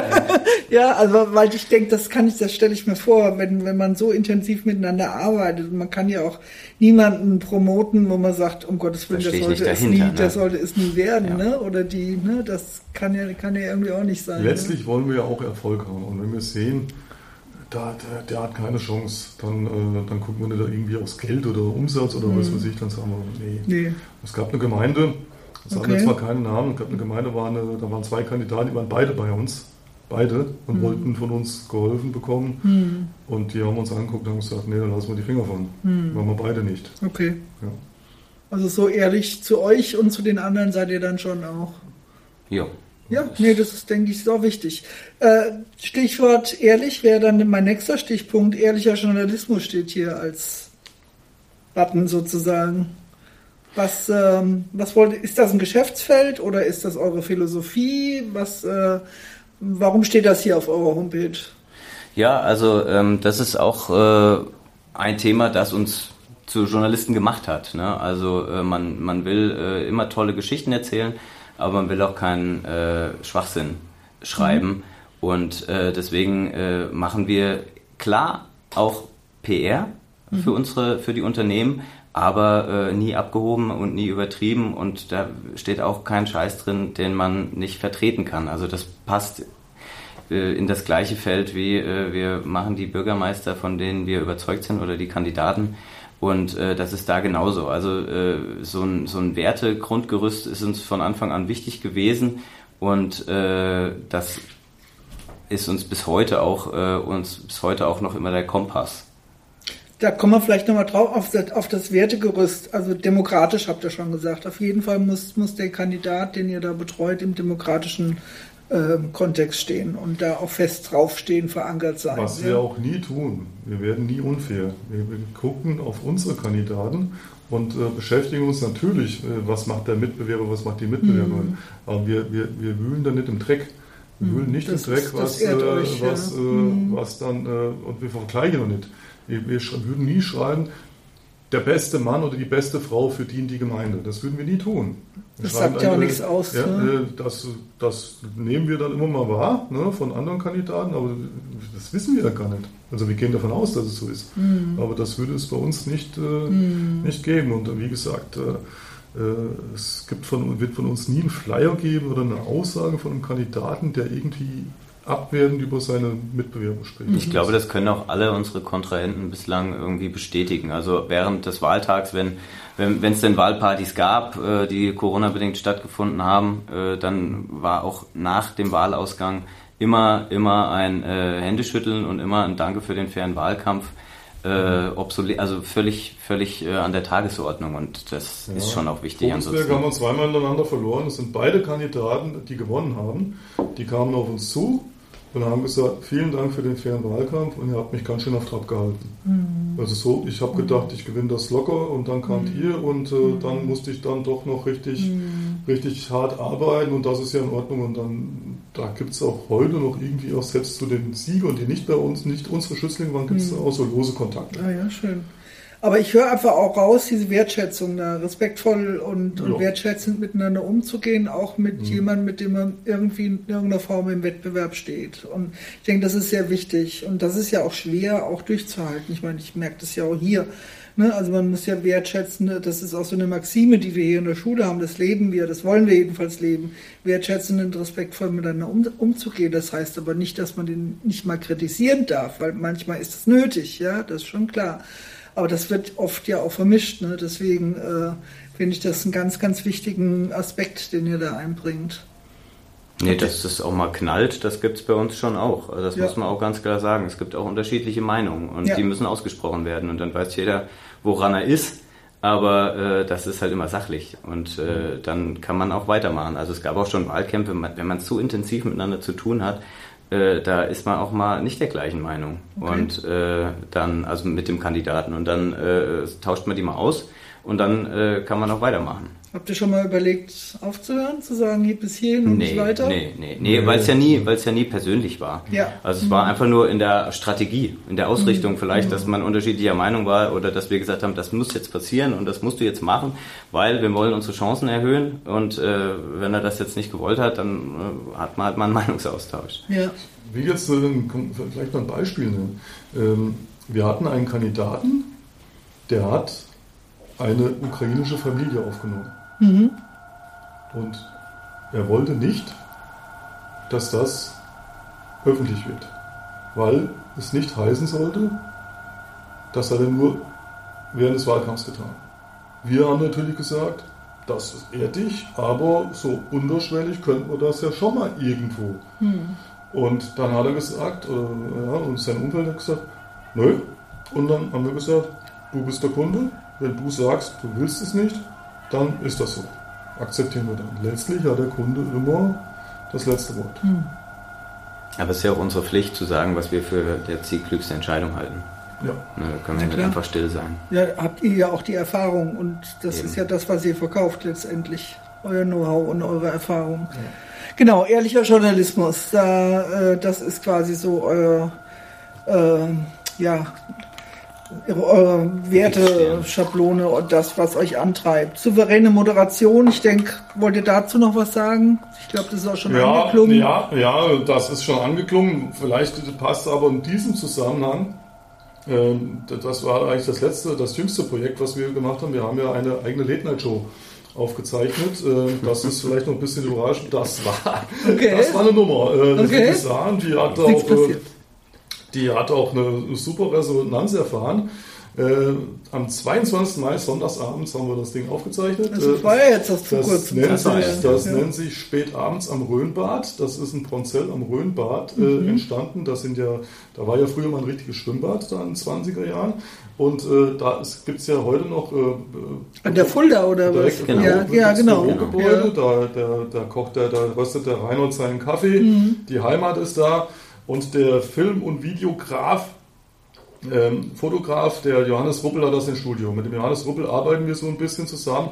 ja, [laughs] also weil ich denke, das kann ich, das stelle ich mir vor, wenn, wenn man so intensiv miteinander arbeitet. Man kann ja auch niemanden promoten, wo man sagt, um Gottes Willen, das, sollte, es nie, ne? das sollte es nie werden, ja. ne? Oder die, ne? Das kann ja, kann ja irgendwie auch nicht sein. Letztlich ne? wollen wir ja auch Erfolg haben. Und wenn wir sehen, da, der, der, hat keine Chance. Dann, äh, dann gucken wir nicht irgendwie aufs Geld oder Umsatz oder mhm. was weiß ich, dann sagen wir, nee. nee. Es gab eine Gemeinde, das okay. haben zwar keinen Namen, ich glaube, eine Gemeinde war eine, da waren zwei Kandidaten, die waren beide bei uns. Beide und mhm. wollten von uns geholfen bekommen. Mhm. Und die haben uns angeguckt und haben gesagt, nee, dann lassen wir die Finger von. Mhm. Machen wir beide nicht. Okay. Ja. Also so ehrlich zu euch und zu den anderen seid ihr dann schon auch. Ja. Ja, nee, das ist, denke ich, so wichtig. Äh, Stichwort ehrlich wäre dann mein nächster Stichpunkt. Ehrlicher Journalismus steht hier als Button sozusagen. Was, ähm, was wollt, ist das ein Geschäftsfeld oder ist das eure Philosophie? Was, äh, warum steht das hier auf eurer Homepage? Ja, also ähm, das ist auch äh, ein Thema, das uns zu Journalisten gemacht hat. Ne? Also äh, man, man will äh, immer tolle Geschichten erzählen, aber man will auch keinen äh, Schwachsinn schreiben. Mhm. Und äh, deswegen machen wir klar auch PR für mhm. unsere, für die Unternehmen, aber äh, nie abgehoben und nie übertrieben und da steht auch kein Scheiß drin, den man nicht vertreten kann. Also das passt äh, in das gleiche Feld wie äh, wir machen die Bürgermeister, von denen wir überzeugt sind oder die Kandidaten. Und äh, das ist da genauso. Also äh, so, ein, so ein Wertegrundgerüst ist uns von Anfang an wichtig gewesen und äh, das ist uns bis heute auch äh, uns bis heute auch noch immer der Kompass. Da kommen wir vielleicht nochmal drauf auf das, auf das Wertegerüst. Also demokratisch habt ihr schon gesagt. Auf jeden Fall muss, muss der Kandidat, den ihr da betreut, im demokratischen äh, Kontext stehen und da auch fest draufstehen, verankert sein. Was wir auch nie tun. Wir werden nie unfair. Wir, wir gucken auf unsere Kandidaten und äh, beschäftigen uns natürlich, äh, was macht der Mitbewerber, was macht die Mitbewerberin. Mhm. Aber wir, wir, wir wühlen da nicht im Dreck. Wir mhm. wühlen nicht das im Dreck, was, äh, euch, was, ja. Äh, mhm. was dann, äh, und wir vergleichen noch nicht. Wir, würden nie schreiben, der beste Mann oder die beste Frau für die in die Gemeinde. Das würden wir nie tun. Wir das sagt ja auch nichts aus. Ja, ne? das, das, nehmen wir dann immer mal wahr ne, von anderen Kandidaten, aber das wissen wir ja gar nicht. Also wir gehen davon aus, dass es so ist. Mhm. Aber das würde es bei uns nicht, äh, mhm. nicht geben. Und wie gesagt, äh, äh, es gibt von, wird von uns nie ein Flyer geben oder eine Aussage von einem Kandidaten, der irgendwie abwertend über seine Mitbewerber spricht. Ich glaube, das können auch alle unsere Kontrahenten bislang irgendwie bestätigen. Also während des Wahltags, wenn wenn es denn Wahlpartys gab, äh, die Corona-bedingt stattgefunden haben, äh, dann war auch nach dem Wahlausgang immer, immer ein äh, Händeschütteln und immer ein Danke für den fairen Wahlkampf äh, obsolet, also völlig, völlig äh, an der Tagesordnung und das ja. ist schon auch wichtig. Ansonsten haben wir zweimal ineinander verloren. Es sind beide Kandidaten, die gewonnen haben. Die kamen auf uns zu und haben gesagt, vielen Dank für den fairen Wahlkampf und ihr habt mich ganz schön auf Trab gehalten. Mhm. Also so, ich habe gedacht, ich gewinne das locker und dann kamt mhm. ihr und äh, mhm. dann musste ich dann doch noch richtig, mhm. richtig hart arbeiten und das ist ja in Ordnung und dann, da gibt es auch heute noch irgendwie auch selbst zu den Siegern, die nicht bei uns, nicht unsere Schützlinge waren, gibt es mhm. auch so lose Kontakte. Ah ja, schön. Aber ich höre einfach auch raus, diese Wertschätzung, da respektvoll und, und wertschätzend miteinander umzugehen, auch mit mhm. jemandem, mit dem man irgendwie in irgendeiner Form im Wettbewerb steht. Und ich denke, das ist sehr wichtig. Und das ist ja auch schwer, auch durchzuhalten. Ich meine, ich merke das ja auch hier. Ne? Also man muss ja wertschätzen, ne? das ist auch so eine Maxime, die wir hier in der Schule haben, das leben wir, das wollen wir jedenfalls leben, wertschätzend und respektvoll miteinander um, umzugehen. Das heißt aber nicht, dass man den nicht mal kritisieren darf, weil manchmal ist das nötig, ja, das ist schon klar. Aber das wird oft ja auch vermischt. Ne? Deswegen äh, finde ich das einen ganz, ganz wichtigen Aspekt, den ihr da einbringt. Nee, dass das auch mal knallt, das gibt es bei uns schon auch. Also das ja. muss man auch ganz klar sagen. Es gibt auch unterschiedliche Meinungen und ja. die müssen ausgesprochen werden. Und dann weiß jeder, woran er ist. Aber äh, das ist halt immer sachlich und äh, dann kann man auch weitermachen. Also es gab auch schon Wahlkämpfe, wenn man zu intensiv miteinander zu tun hat, äh, da ist man auch mal nicht der gleichen Meinung. Okay. Und äh, dann, also mit dem Kandidaten. Und dann äh, tauscht man die mal aus und dann äh, kann man auch weitermachen. Habt ihr schon mal überlegt, aufzuhören, zu sagen, hier bis hierhin und nee, nicht weiter? Nee, nee, nee, weil es ja nie, weil es ja nie persönlich war. Ja. Also es mhm. war einfach nur in der Strategie, in der Ausrichtung mhm. vielleicht, dass man unterschiedlicher Meinung war oder dass wir gesagt haben, das muss jetzt passieren und das musst du jetzt machen, weil wir wollen unsere Chancen erhöhen und äh, wenn er das jetzt nicht gewollt hat, dann äh, hat man halt mal einen Meinungsaustausch. Ja. Wie jetzt äh, vielleicht mal ein Beispiel nennen. Ähm, wir hatten einen Kandidaten, der hat eine ukrainische Familie aufgenommen. Mhm. Und er wollte nicht, dass das öffentlich wird, weil es nicht heißen sollte, das hat er nur während des Wahlkampfs getan. Wir haben natürlich gesagt, das ist ehrlich, aber so unterschwellig könnten wir das ja schon mal irgendwo. Mhm. Und dann hat er gesagt, oder, ja, und sein Umfeld hat gesagt, nö. Und dann haben wir gesagt, du bist der Kunde, wenn du sagst, du willst es nicht, dann ist das so. Akzeptieren wir dann. Letztlich hat der Kunde immer das letzte Wort. Hm. Aber es ist ja auch unsere Pflicht zu sagen, was wir für der zielklügste Entscheidung halten. Ja. Ne, da können wir nicht einfach still sein. Ja, habt ihr ja auch die Erfahrung und das Eben. ist ja das, was ihr verkauft letztendlich. Euer Know-how und eure Erfahrung. Ja. Genau, ehrlicher Journalismus. Da, äh, das ist quasi so euer, äh, ja, eure Werte-Schablone und das, was euch antreibt. Souveräne Moderation, ich denke, wollt ihr dazu noch was sagen? Ich glaube, das ist auch schon ja, angeklungen. Ja, ja, das ist schon angeklungen. Vielleicht passt aber in diesem Zusammenhang, äh, das war eigentlich das letzte, das jüngste Projekt, was wir gemacht haben. Wir haben ja eine eigene Late-Night-Show aufgezeichnet. Äh, das ist vielleicht noch ein bisschen überraschend. Das war, okay. das war eine Nummer. Äh, okay. Die sahen, die hat auch, äh, die hat auch eine super Resonanz erfahren. Äh, am 22. Mai, sonntagsabends, haben wir das Ding aufgezeichnet. Das war ja jetzt das zu kurz. Nennt sich, das ja. nennt sich spätabends am Rhönbad. Das ist ein Pronzell am Rhönbad äh, mhm. entstanden. Das sind ja, da war ja früher mal ein richtiges Schwimmbad da in den 20er Jahren. Und äh, da gibt es ja heute noch. Äh, An der Fulda oder was? Genau. Ja, ja genau. Bürogebäude. Ja. Da, da, da kocht der, da röstet der Reinhold seinen Kaffee. Mhm. Die Heimat ist da. Und der Film- und Videograf ähm, Fotograf, der Johannes Ruppel hat das im Studio. Mit dem Johannes Ruppel arbeiten wir so ein bisschen zusammen.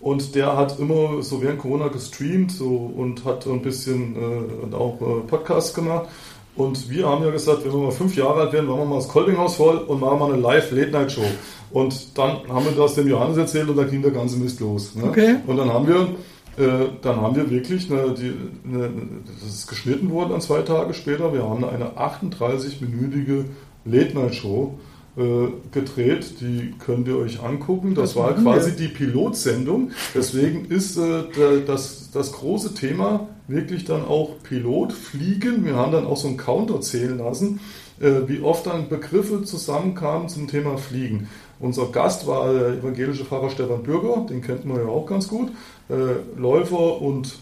Und der hat immer so während Corona gestreamt so, und hat ein bisschen äh, auch äh, Podcasts gemacht. Und wir haben ja gesagt, wenn wir mal fünf Jahre alt werden, machen wir mal das Kolbinghaus voll und machen mal eine Live-Late-Night-Show. Und dann haben wir das dem Johannes erzählt und da ging der ganze Mist los. Ne? Okay. Und dann haben wir, äh, dann haben wir wirklich, eine, die, eine, das ist geschnitten worden an zwei Tage später, wir haben eine 38-minütige Late-Night-Show äh, gedreht. Die könnt ihr euch angucken. Das, das war quasi wir. die Pilotsendung. Deswegen ist äh, das, das große Thema wirklich dann auch Pilot, Fliegen. Wir haben dann auch so einen Counter zählen lassen, äh, wie oft dann Begriffe zusammenkamen zum Thema Fliegen. Unser Gast war der evangelische Pfarrer Stefan Bürger, den kennt man ja auch ganz gut, äh, Läufer und,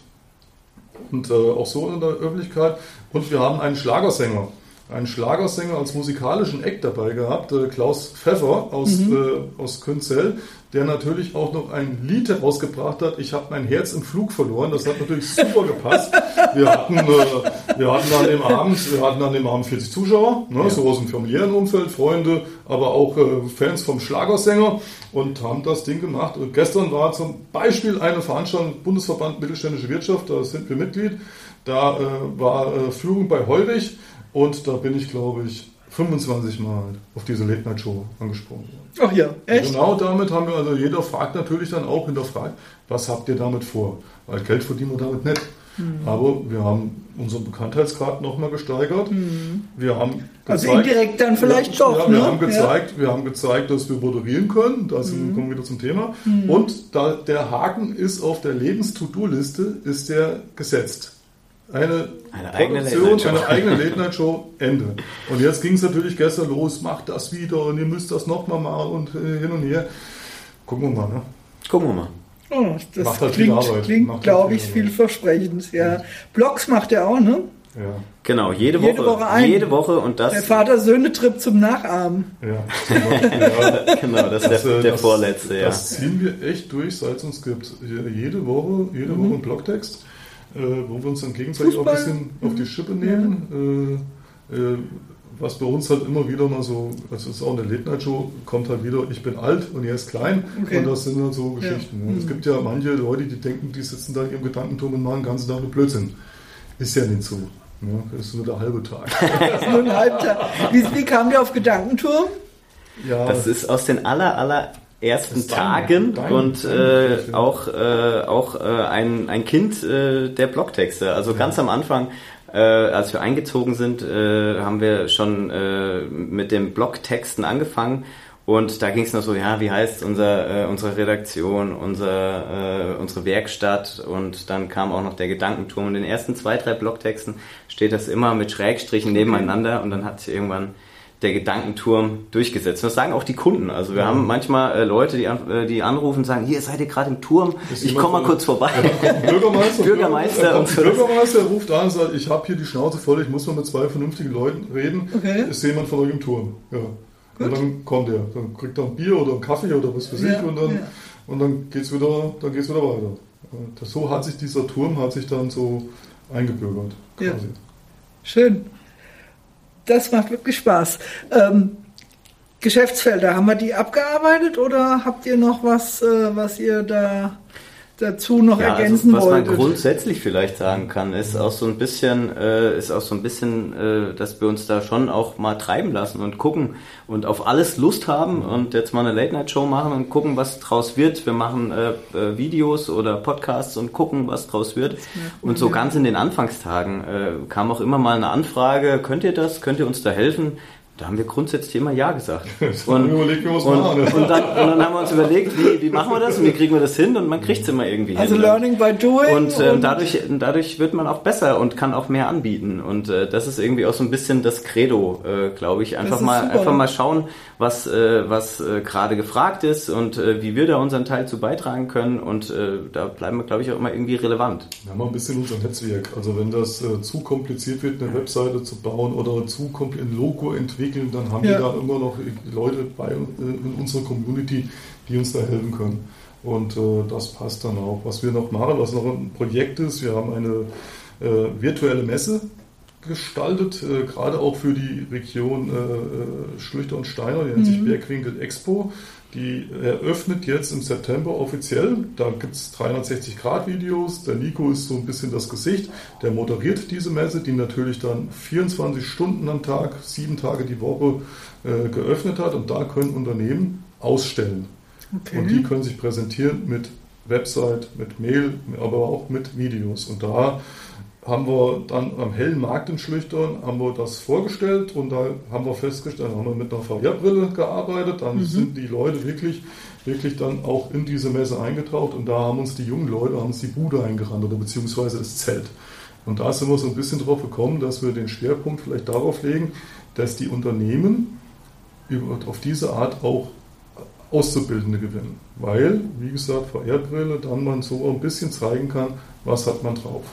und äh, auch so in der Öffentlichkeit. Und wir haben einen Schlagersänger einen Schlagersänger als musikalischen Eck dabei gehabt, äh, Klaus Pfeffer aus, mhm. äh, aus Künzell, der natürlich auch noch ein Lied herausgebracht hat, Ich habe mein Herz im Flug verloren. Das hat natürlich super gepasst. Wir hatten, äh, wir hatten an dem Abend, wir hatten an dem Abend 40 Zuschauer, ne, ja. so aus dem familiären Umfeld, Freunde, aber auch äh, Fans vom Schlagersänger und haben das Ding gemacht. Und gestern war zum Beispiel eine Veranstaltung Bundesverband Mittelständische Wirtschaft, da sind wir Mitglied. Da äh, war äh, Führung bei Heurich und da bin ich, glaube ich, 25 Mal auf diese Late Night Show angesprochen worden. Ach ja, echt? Genau damit haben wir, also jeder fragt natürlich dann auch hinterfragt, was habt ihr damit vor? Weil Geld verdienen wir damit nicht. Mhm. Aber wir haben unseren Bekanntheitsgrad nochmal gesteigert. Mhm. Wir haben also gezeigt, also indirekt dann vielleicht ja, doch. Ja, wir, ne? haben gezeigt, ja. wir haben gezeigt, dass wir moderieren können. Da mhm. kommen wir wieder zum Thema. Mhm. Und da, der Haken ist auf der Lebens-To-Do-Liste, ist der gesetzt eine, eine eigene Produktion, eine eigene Late-Night-Show, Ende. Und jetzt ging es natürlich gestern los, macht das wieder und ihr müsst das nochmal machen und äh, hin und her. Gucken wir mal, ne? Gucken wir mal. Oh, das macht halt klingt, klingt halt glaube ich, vielversprechend. Ja. ja. Blogs macht er auch, ne? Ja. Genau, jede, jede Woche. Woche ein. Jede Woche und das. Der Vater-Söhne-Trip zum Nachahmen. Ja, [laughs] ja genau, das ist das, der, der das, vorletzte, ja. Das ziehen wir echt durch, seit es uns gibt. Jede Woche, jede mhm. Woche ein Blogtext äh, wo wir uns dann gegenseitig Fußball. auch ein bisschen auf die Schippe nehmen. Ja. Äh, äh, was bei uns halt immer wieder mal so, das ist auch eine Late-Night-Show, kommt halt wieder, ich bin alt und er ist klein. Okay. Und das sind halt so Geschichten. Ja. Mhm. Es gibt ja manche Leute, die denken, die sitzen da in ihrem Gedankenturm und machen den ganzen Tag nur Blödsinn. Ist ja nicht so. Ja, das ist nur der halbe Tag. [laughs] das ist nur ein halber Tag. Wie, wie kam der auf Gedankenturm? Ja. Das ist aus den aller, aller ersten Tagen dein, und äh, auch, äh, auch äh, ein, ein Kind äh, der Blogtexte. Also ja. ganz am Anfang, äh, als wir eingezogen sind, äh, haben wir schon äh, mit dem Blogtexten angefangen. Und da ging es noch so, ja, wie heißt unser, äh, unsere Redaktion, unser, äh, unsere Werkstatt und dann kam auch noch der Gedankenturm. Und in den ersten zwei, drei Blogtexten steht das immer mit Schrägstrichen nebeneinander und dann hat sich irgendwann der Gedankenturm durchgesetzt. das sagen auch die Kunden. Also wir ja. haben manchmal äh, Leute, die, an, äh, die anrufen und sagen, hier seid ihr gerade im Turm, ich komme mal kurz vorbei. Ja, Bürgermeister, Bürgermeister, und Bürgermeister ruft an und sagt, ich habe hier die Schnauze voll, ich muss mal mit zwei vernünftigen Leuten reden. Okay. Ist jemand von euch im Turm? Ja. Gut. Und dann kommt er, dann kriegt er ein Bier oder einen Kaffee oder was für sich ja, und dann, ja. und dann geht's wieder, dann geht's wieder weiter. Das, so hat sich dieser Turm hat sich dann so eingebürgert. Quasi. Ja. Schön das macht wirklich Spaß. Ähm, Geschäftsfelder, haben wir die abgearbeitet oder habt ihr noch was, äh, was ihr da dazu noch ja, also ergänzen also, was wolltet? man grundsätzlich vielleicht sagen kann, ist auch so ein bisschen, äh, ist auch so ein bisschen, äh, dass wir uns da schon auch mal treiben lassen und gucken und auf alles Lust haben und jetzt mal eine Late Night Show machen und gucken, was draus wird. Wir machen äh, äh, Videos oder Podcasts und gucken, was draus wird. Und so ganz in den Anfangstagen äh, kam auch immer mal eine Anfrage: Könnt ihr das? Könnt ihr uns da helfen? Da haben wir grundsätzlich immer Ja gesagt. [laughs] Und, überlegt, und, machen, und, dann, und, dann, haben wir uns überlegt, wie, wie machen wir das und wie kriegen wir das hin und man kriegt es immer irgendwie also hin. Also Learning by Doing. Und, äh, dadurch, dadurch wird man auch besser und kann auch mehr anbieten. Und äh, das ist irgendwie auch so ein bisschen das Credo, äh, glaube ich. Einfach mal, super. einfach mal schauen, was, äh, was äh, gerade gefragt ist und äh, wie wir da unseren Teil zu beitragen können. Und äh, da bleiben wir, glaube ich, auch immer irgendwie relevant. Wir haben ein bisschen unser Netzwerk. Also wenn das äh, zu kompliziert wird, eine Webseite zu bauen oder zu ein Logo entwickeln, dann haben ja. wir da immer noch Leute bei äh, in unserer Community, die uns da helfen können. Und äh, das passt dann auch. Was wir noch machen, was noch ein Projekt ist, wir haben eine äh, virtuelle Messe gestaltet, äh, gerade auch für die Region äh, äh Schlüchter und Steiner, die nennt mhm. sich Bergwinkel Expo. Die eröffnet jetzt im September offiziell. Da gibt es 360-Grad-Videos. Der Nico ist so ein bisschen das Gesicht. Der moderiert diese Messe, die natürlich dann 24 Stunden am Tag, sieben Tage die Woche äh, geöffnet hat. Und da können Unternehmen ausstellen. Okay. Und die können sich präsentieren mit Website, mit Mail, aber auch mit Videos. Und da haben wir dann am hellen Markt in Schlüchtern haben wir das vorgestellt und da haben wir festgestellt, haben wir mit einer VR-Brille gearbeitet, dann mhm. sind die Leute wirklich, wirklich dann auch in diese Messe eingetaucht und da haben uns die jungen Leute, haben uns die Bude eingerannt oder beziehungsweise das Zelt. Und da sind wir so ein bisschen drauf gekommen, dass wir den Schwerpunkt vielleicht darauf legen, dass die Unternehmen auf diese Art auch Auszubildende gewinnen. Weil, wie gesagt, VR-Brille dann man so ein bisschen zeigen kann, was hat man drauf.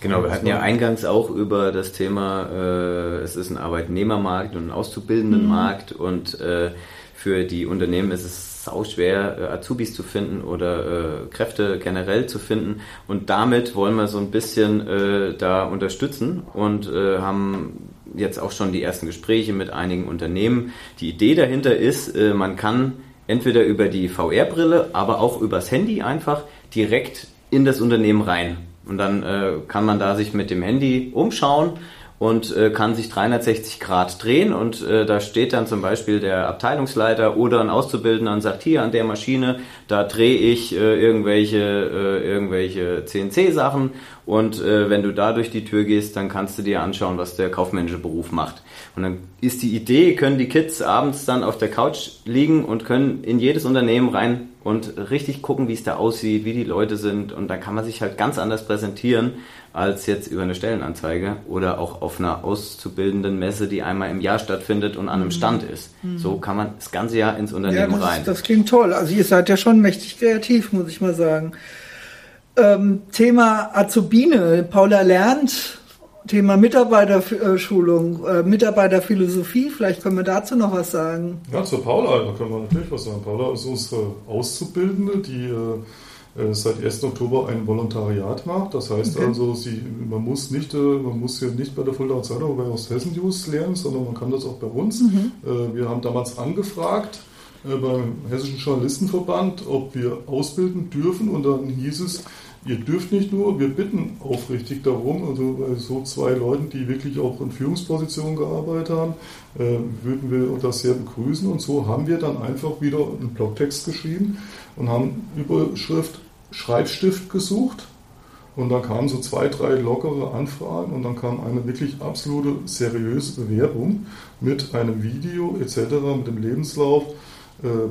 Genau, wir hatten ja eingangs auch über das Thema, äh, es ist ein Arbeitnehmermarkt und ein Auszubildendenmarkt mhm. und äh, für die Unternehmen ist es sau schwer, äh, Azubis zu finden oder äh, Kräfte generell zu finden und damit wollen wir so ein bisschen äh, da unterstützen und äh, haben jetzt auch schon die ersten Gespräche mit einigen Unternehmen. Die Idee dahinter ist, man kann entweder über die VR-Brille, aber auch übers Handy einfach direkt in das Unternehmen rein. Und dann äh, kann man da sich mit dem Handy umschauen und äh, kann sich 360 Grad drehen und äh, da steht dann zum Beispiel der Abteilungsleiter oder ein Auszubildender und sagt, hier an der Maschine, da drehe ich äh, irgendwelche, äh, irgendwelche CNC-Sachen und äh, wenn du da durch die Tür gehst, dann kannst du dir anschauen, was der kaufmännische Beruf macht. Und dann ist die Idee, können die Kids abends dann auf der Couch liegen und können in jedes Unternehmen rein und richtig gucken, wie es da aussieht, wie die Leute sind. Und dann kann man sich halt ganz anders präsentieren als jetzt über eine Stellenanzeige oder auch auf einer auszubildenden Messe, die einmal im Jahr stattfindet und an einem mhm. Stand ist. Mhm. So kann man das ganze Jahr ins Unternehmen ja, das, rein. Das klingt toll. Also ihr seid ja schon mächtig kreativ, muss ich mal sagen. Ähm, Thema Azubine. Paula lernt Thema Mitarbeiterschulung, äh, Mitarbeiterphilosophie, vielleicht können wir dazu noch was sagen. Ja, zur Paula, da können wir natürlich was sagen. Paula ist unsere Auszubildende, die äh, äh seit 1. Oktober ein Volontariat macht. Das heißt okay. also, sie, man muss nicht, äh, man muss hier nicht bei der Fuldaer Zeitung oder bei Hessen News lernen, sondern man kann das auch bei uns. Mhm. Äh, wir haben damals angefragt beim Hessischen Journalistenverband, ob wir ausbilden dürfen und dann hieß es, Ihr dürft nicht nur, wir bitten aufrichtig darum, also bei so zwei Leuten, die wirklich auch in Führungspositionen gearbeitet haben, äh, würden wir das sehr begrüßen. Und so haben wir dann einfach wieder einen Blogtext geschrieben und haben Überschrift Schreibstift gesucht. Und dann kamen so zwei, drei lockere Anfragen und dann kam eine wirklich absolute seriöse Bewerbung mit einem Video etc., mit dem Lebenslauf äh,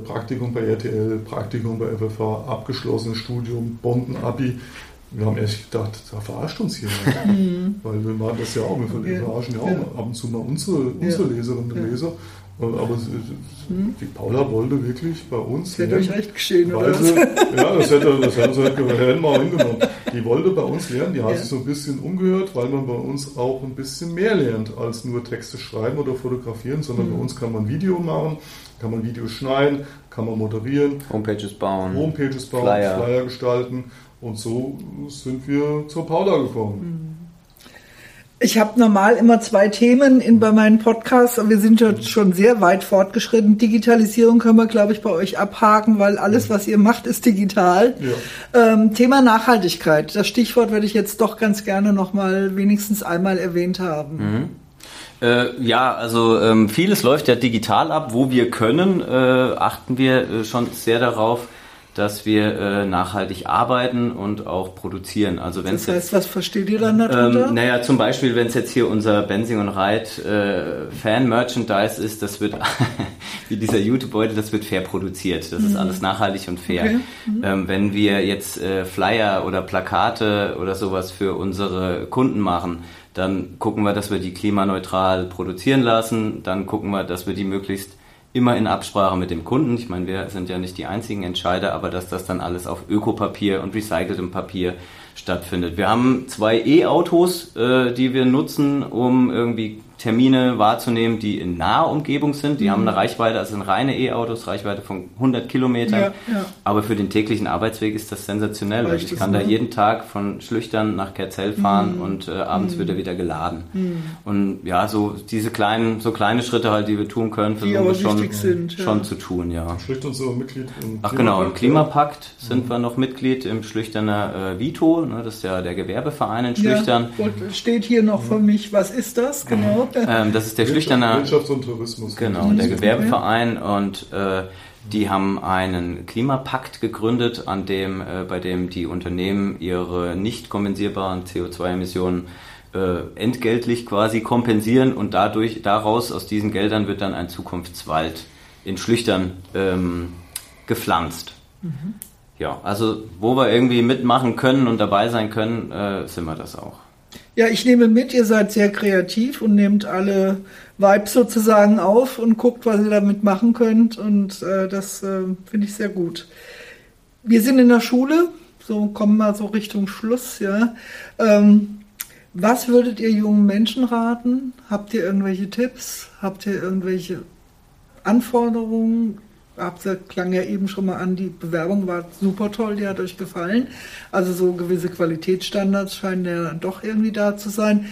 Praktikum bei RTL, Praktikum bei FFH, abgeschlossenes Studium, Bomben-Abi. Wir haben echt gedacht, da verarscht uns hier. [laughs] Mhm. Weil wir machen das ja auch, wir verarschen ja auch ja. ab und zu mal unsere, unsere Leserinnen und Leser. Aber hm? die Paula wollte wirklich bei uns. Das hätte euch recht geschehen, oder? Sie, ja, das hätte, das hätte sie hätte mal hingenommen. Die wollte bei uns lernen, die hat ja. sich so ein bisschen umgehört, weil man bei uns auch ein bisschen mehr lernt als nur Texte schreiben oder fotografieren, sondern hm. bei uns kann man Video machen, kann man Videos schneiden, kann man moderieren, Homepages bauen, Homepages bauen, Flyer, Flyer gestalten. Und so sind wir zur Paula gekommen. Hm. Ich habe normal immer zwei Themen in, bei meinen Podcasts, aber wir sind ja schon sehr weit fortgeschritten. Digitalisierung können wir, glaube ich, bei euch abhaken, weil alles, was ihr macht, ist digital. Ja. Ähm, Thema Nachhaltigkeit. Das Stichwort würde ich jetzt doch ganz gerne nochmal wenigstens einmal erwähnt haben. Mhm. Äh, ja, also ähm, vieles läuft ja digital ab. Wo wir können, äh, achten wir äh, schon sehr darauf, dass wir äh, nachhaltig arbeiten und auch produzieren. Also wenn das heißt, jetzt, was versteht ihr dann darunter? Ähm, naja, zum Beispiel, wenn es jetzt hier unser Benzing und Reit äh, Fan-Merchandise ist, das wird, [laughs] wie dieser YouTube-Beutel, das wird fair produziert. Das mhm. ist alles nachhaltig und fair. Okay. Mhm. Ähm, wenn wir jetzt äh, Flyer oder Plakate oder sowas für unsere Kunden machen, dann gucken wir, dass wir die klimaneutral produzieren lassen. Dann gucken wir, dass wir die möglichst immer in Absprache mit dem Kunden. Ich meine, wir sind ja nicht die einzigen Entscheider, aber dass das dann alles auf Ökopapier und recyceltem Papier stattfindet. Wir haben zwei E-Autos, äh, die wir nutzen, um irgendwie Termine wahrzunehmen, die in naher Umgebung sind. Die mhm. haben eine Reichweite, also sind reine E-Autos, Reichweite von 100 Kilometern. Ja, ja. Aber für den täglichen Arbeitsweg ist das sensationell. Also ich kann da jeden Tag von Schlüchtern nach Kerzell fahren mhm. und äh, abends mhm. wird er wieder geladen. Mhm. Und ja, so diese kleinen, so kleine Schritte halt, die wir tun können, versuchen wir schon, sind, ja. schon zu tun, ja. Schlüchtern sind Mitglied im Ach genau, im Klimapakt sind mhm. wir noch Mitglied im Schlüchterner äh, Vito, ne, das ist ja der Gewerbeverein in Schlüchtern. Ja, steht hier noch für mich, was ist das genau? Ähm, das ist der Schlüchterner Wirtschaft und Tourismus. Genau, der Gewerbeverein und äh, Die haben einen Klimapakt gegründet, an dem, äh, bei dem die Unternehmen ihre nicht kompensierbaren CO2-Emissionen äh, entgeltlich quasi kompensieren und dadurch daraus aus diesen Geldern wird dann ein Zukunftswald in Schlüchtern ähm, gepflanzt. Mhm. Ja, also wo wir irgendwie mitmachen können und dabei sein können, äh, sind wir das auch. Ja, ich nehme mit, ihr seid sehr kreativ und nehmt alle Vibes sozusagen auf und guckt, was ihr damit machen könnt. Und äh, das äh, finde ich sehr gut. Wir sind in der Schule, so kommen wir so Richtung Schluss, ja. Ähm, was würdet ihr jungen Menschen raten? Habt ihr irgendwelche Tipps? Habt ihr irgendwelche Anforderungen? Ihr, klang ja eben schon mal an, die Bewerbung war super toll, die hat euch gefallen. Also so gewisse Qualitätsstandards scheinen ja doch irgendwie da zu sein.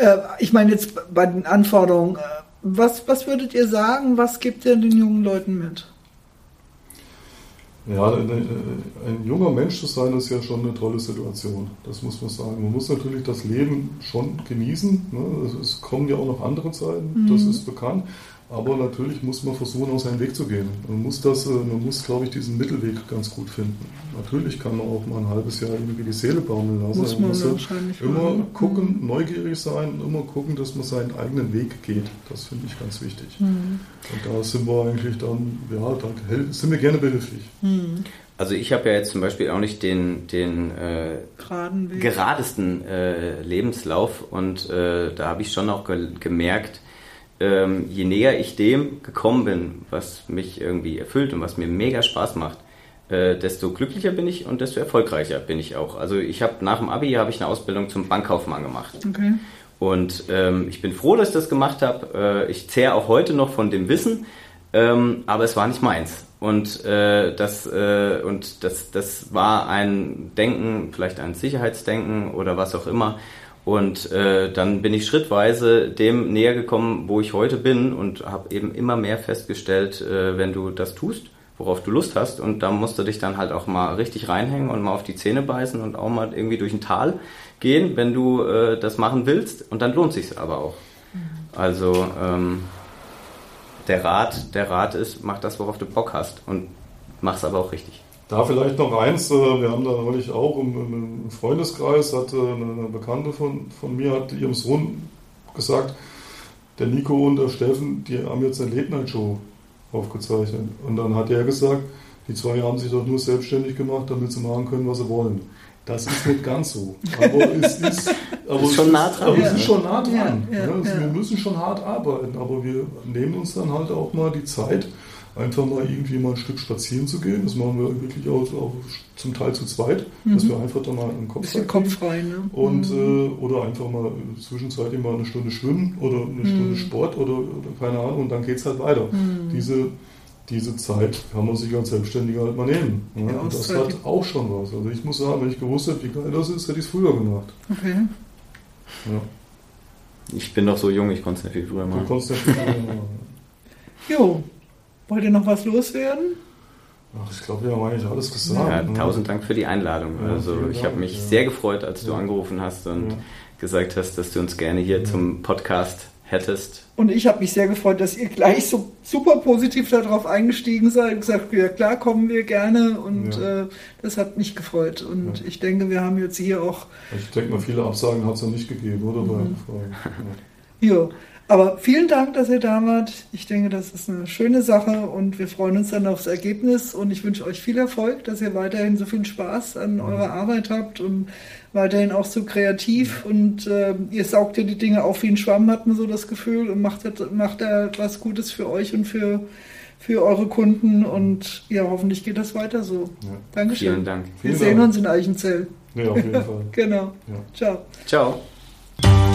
Äh, ich meine jetzt bei den Anforderungen, äh, was, was würdet ihr sagen, was gibt ihr den jungen Leuten mit? Ja, ein, ein, junger Mensch zu sein, ist ja schon eine tolle Situation. Das muss man sagen. Man muss natürlich das Leben schon genießen. Ne? Es, kommen ja auch noch andere Zeiten, mhm. das ist bekannt. Aber natürlich muss man versuchen, auch seinen Weg zu gehen. Man muss, das, äh, man muss, glaube ich, diesen Mittelweg ganz gut finden. Natürlich kann man auch mal ein halbes Jahr irgendwie die Seele baumeln lassen. Muss man, muss wahrscheinlich immer machen. gucken, mhm. neugierig sein, immer gucken, dass man seinen eigenen Weg geht. Das finde ich ganz wichtig. Mhm. Und da sind wir eigentlich dann, ja, da sind wir gerne behilflich. Mhm. Also ich habe ja jetzt zum Beispiel auch nicht den, den äh, geradesten äh, Lebenslauf und äh, da habe ich schon auch ge gemerkt, ähm, je näher ich dem gekommen bin, was mich irgendwie erfüllt und was mir mega Spaß macht, äh, desto glücklicher bin ich und desto erfolgreicher bin ich auch. Also ich habe nach dem Abi habe ich eine Ausbildung zum Bankkaufmann gemacht. Okay. Und ähm, ich bin froh, dass ich das gemacht habe. Äh, ich zehre auch heute noch von dem Wissen, ähm, aber es war nicht meins. Und, äh, das, äh, und das, das war ein Denken, vielleicht ein Sicherheitsdenken oder was auch immer, und äh, dann bin ich schrittweise dem näher gekommen, wo ich heute bin und habe eben immer mehr festgestellt, äh, wenn du das tust, worauf du Lust hast. Und da musst du dich dann halt auch mal richtig reinhängen und mal auf die Zähne beißen und auch mal irgendwie durch ein Tal gehen, wenn du äh, das machen willst. Und dann lohnt sich aber auch. Mhm. Also ähm, der Rat, der Rat ist, mach das, worauf du Bock hast und mach's aber auch richtig. Da vielleicht noch eins, äh, wir haben da neulich auch im, Freundeskreis, hat eine Bekannte von, von mir, hat ihrem Sohn gesagt, der Nico und der Steffen, die haben jetzt eine Late-Night-Show aufgezeichnet. Und dann hat er gesagt, die zwei haben sich doch nur selbstständig gemacht, damit sie machen können, was sie wollen. Das ist nicht ganz so. Aber es ist, [laughs] aber ist schon nah dran. Aber es ist schon nah dran. Ja, ja, ja. Wir müssen schon hart arbeiten, aber wir nehmen uns dann halt auch mal die Zeit, einfach mal irgendwie mal ein Stück spazieren zu gehen. Das machen wir wirklich auch, auch zum Teil zu zweit, mhm. dass wir einfach da mal einen Kopf Bisschen Kopf frei, ne? Und, mhm. äh, oder einfach mal zwischenzeitlich mal eine Stunde schwimmen oder eine mhm. Stunde Sport oder, oder, keine Ahnung und dann geht es halt weiter. Mhm. Diese, diese Zeit kann man sich als Selbstständiger halt mal nehmen. Ja, und das hat auch schon was. Also ich muss sagen, wenn ich gewusst hätte, wie geil das ist, hätte ich es früher gemacht. Okay. Ja. Ich bin doch so jung, ich konnte es nicht viel früher machen. Du konntest nicht viel früher [laughs] machen. Jo, Wollt ihr noch was loswerden? Ach, ich glaube, wir haben eigentlich alles gesagt. Ja, ne? tausend Dank für die Einladung. Ja, also ich habe mich ja. sehr gefreut, als du angerufen hast und gesagt hast, dass du uns gerne hier zum Podcast hättest. Und ich habe mich sehr gefreut, dass ihr gleich so super positiv darauf eingestiegen seid und gesagt, ja klar, kommen wir gerne und äh, das hat mich gefreut. Und ich denke, wir haben jetzt hier auch... Ich denke mal, viele Absagen hat es ja nicht gegeben, oder? Mhm. ja. Aber vielen Dank, dass ihr da wart. Ich denke, das ist eine schöne Sache und wir freuen uns dann aufs Ergebnis und ich wünsche euch viel Erfolg, dass ihr weiterhin so viel Spaß an eurer Arbeit habt und weiterhin auch so kreativ und äh, ihr saugt ja die Dinge auf wie ein Schwamm, hat man so das Gefühl und macht, macht da etwas Gutes für euch und für, für eure Kunden und ja, hoffentlich geht das weiter so. Ja. Dankeschön. Vielen Dank. Wir Vielen sehen Dank. uns in Eichenzell. Ja, auf jeden [laughs] Fall. genau. Ja. Ciao. Ciao.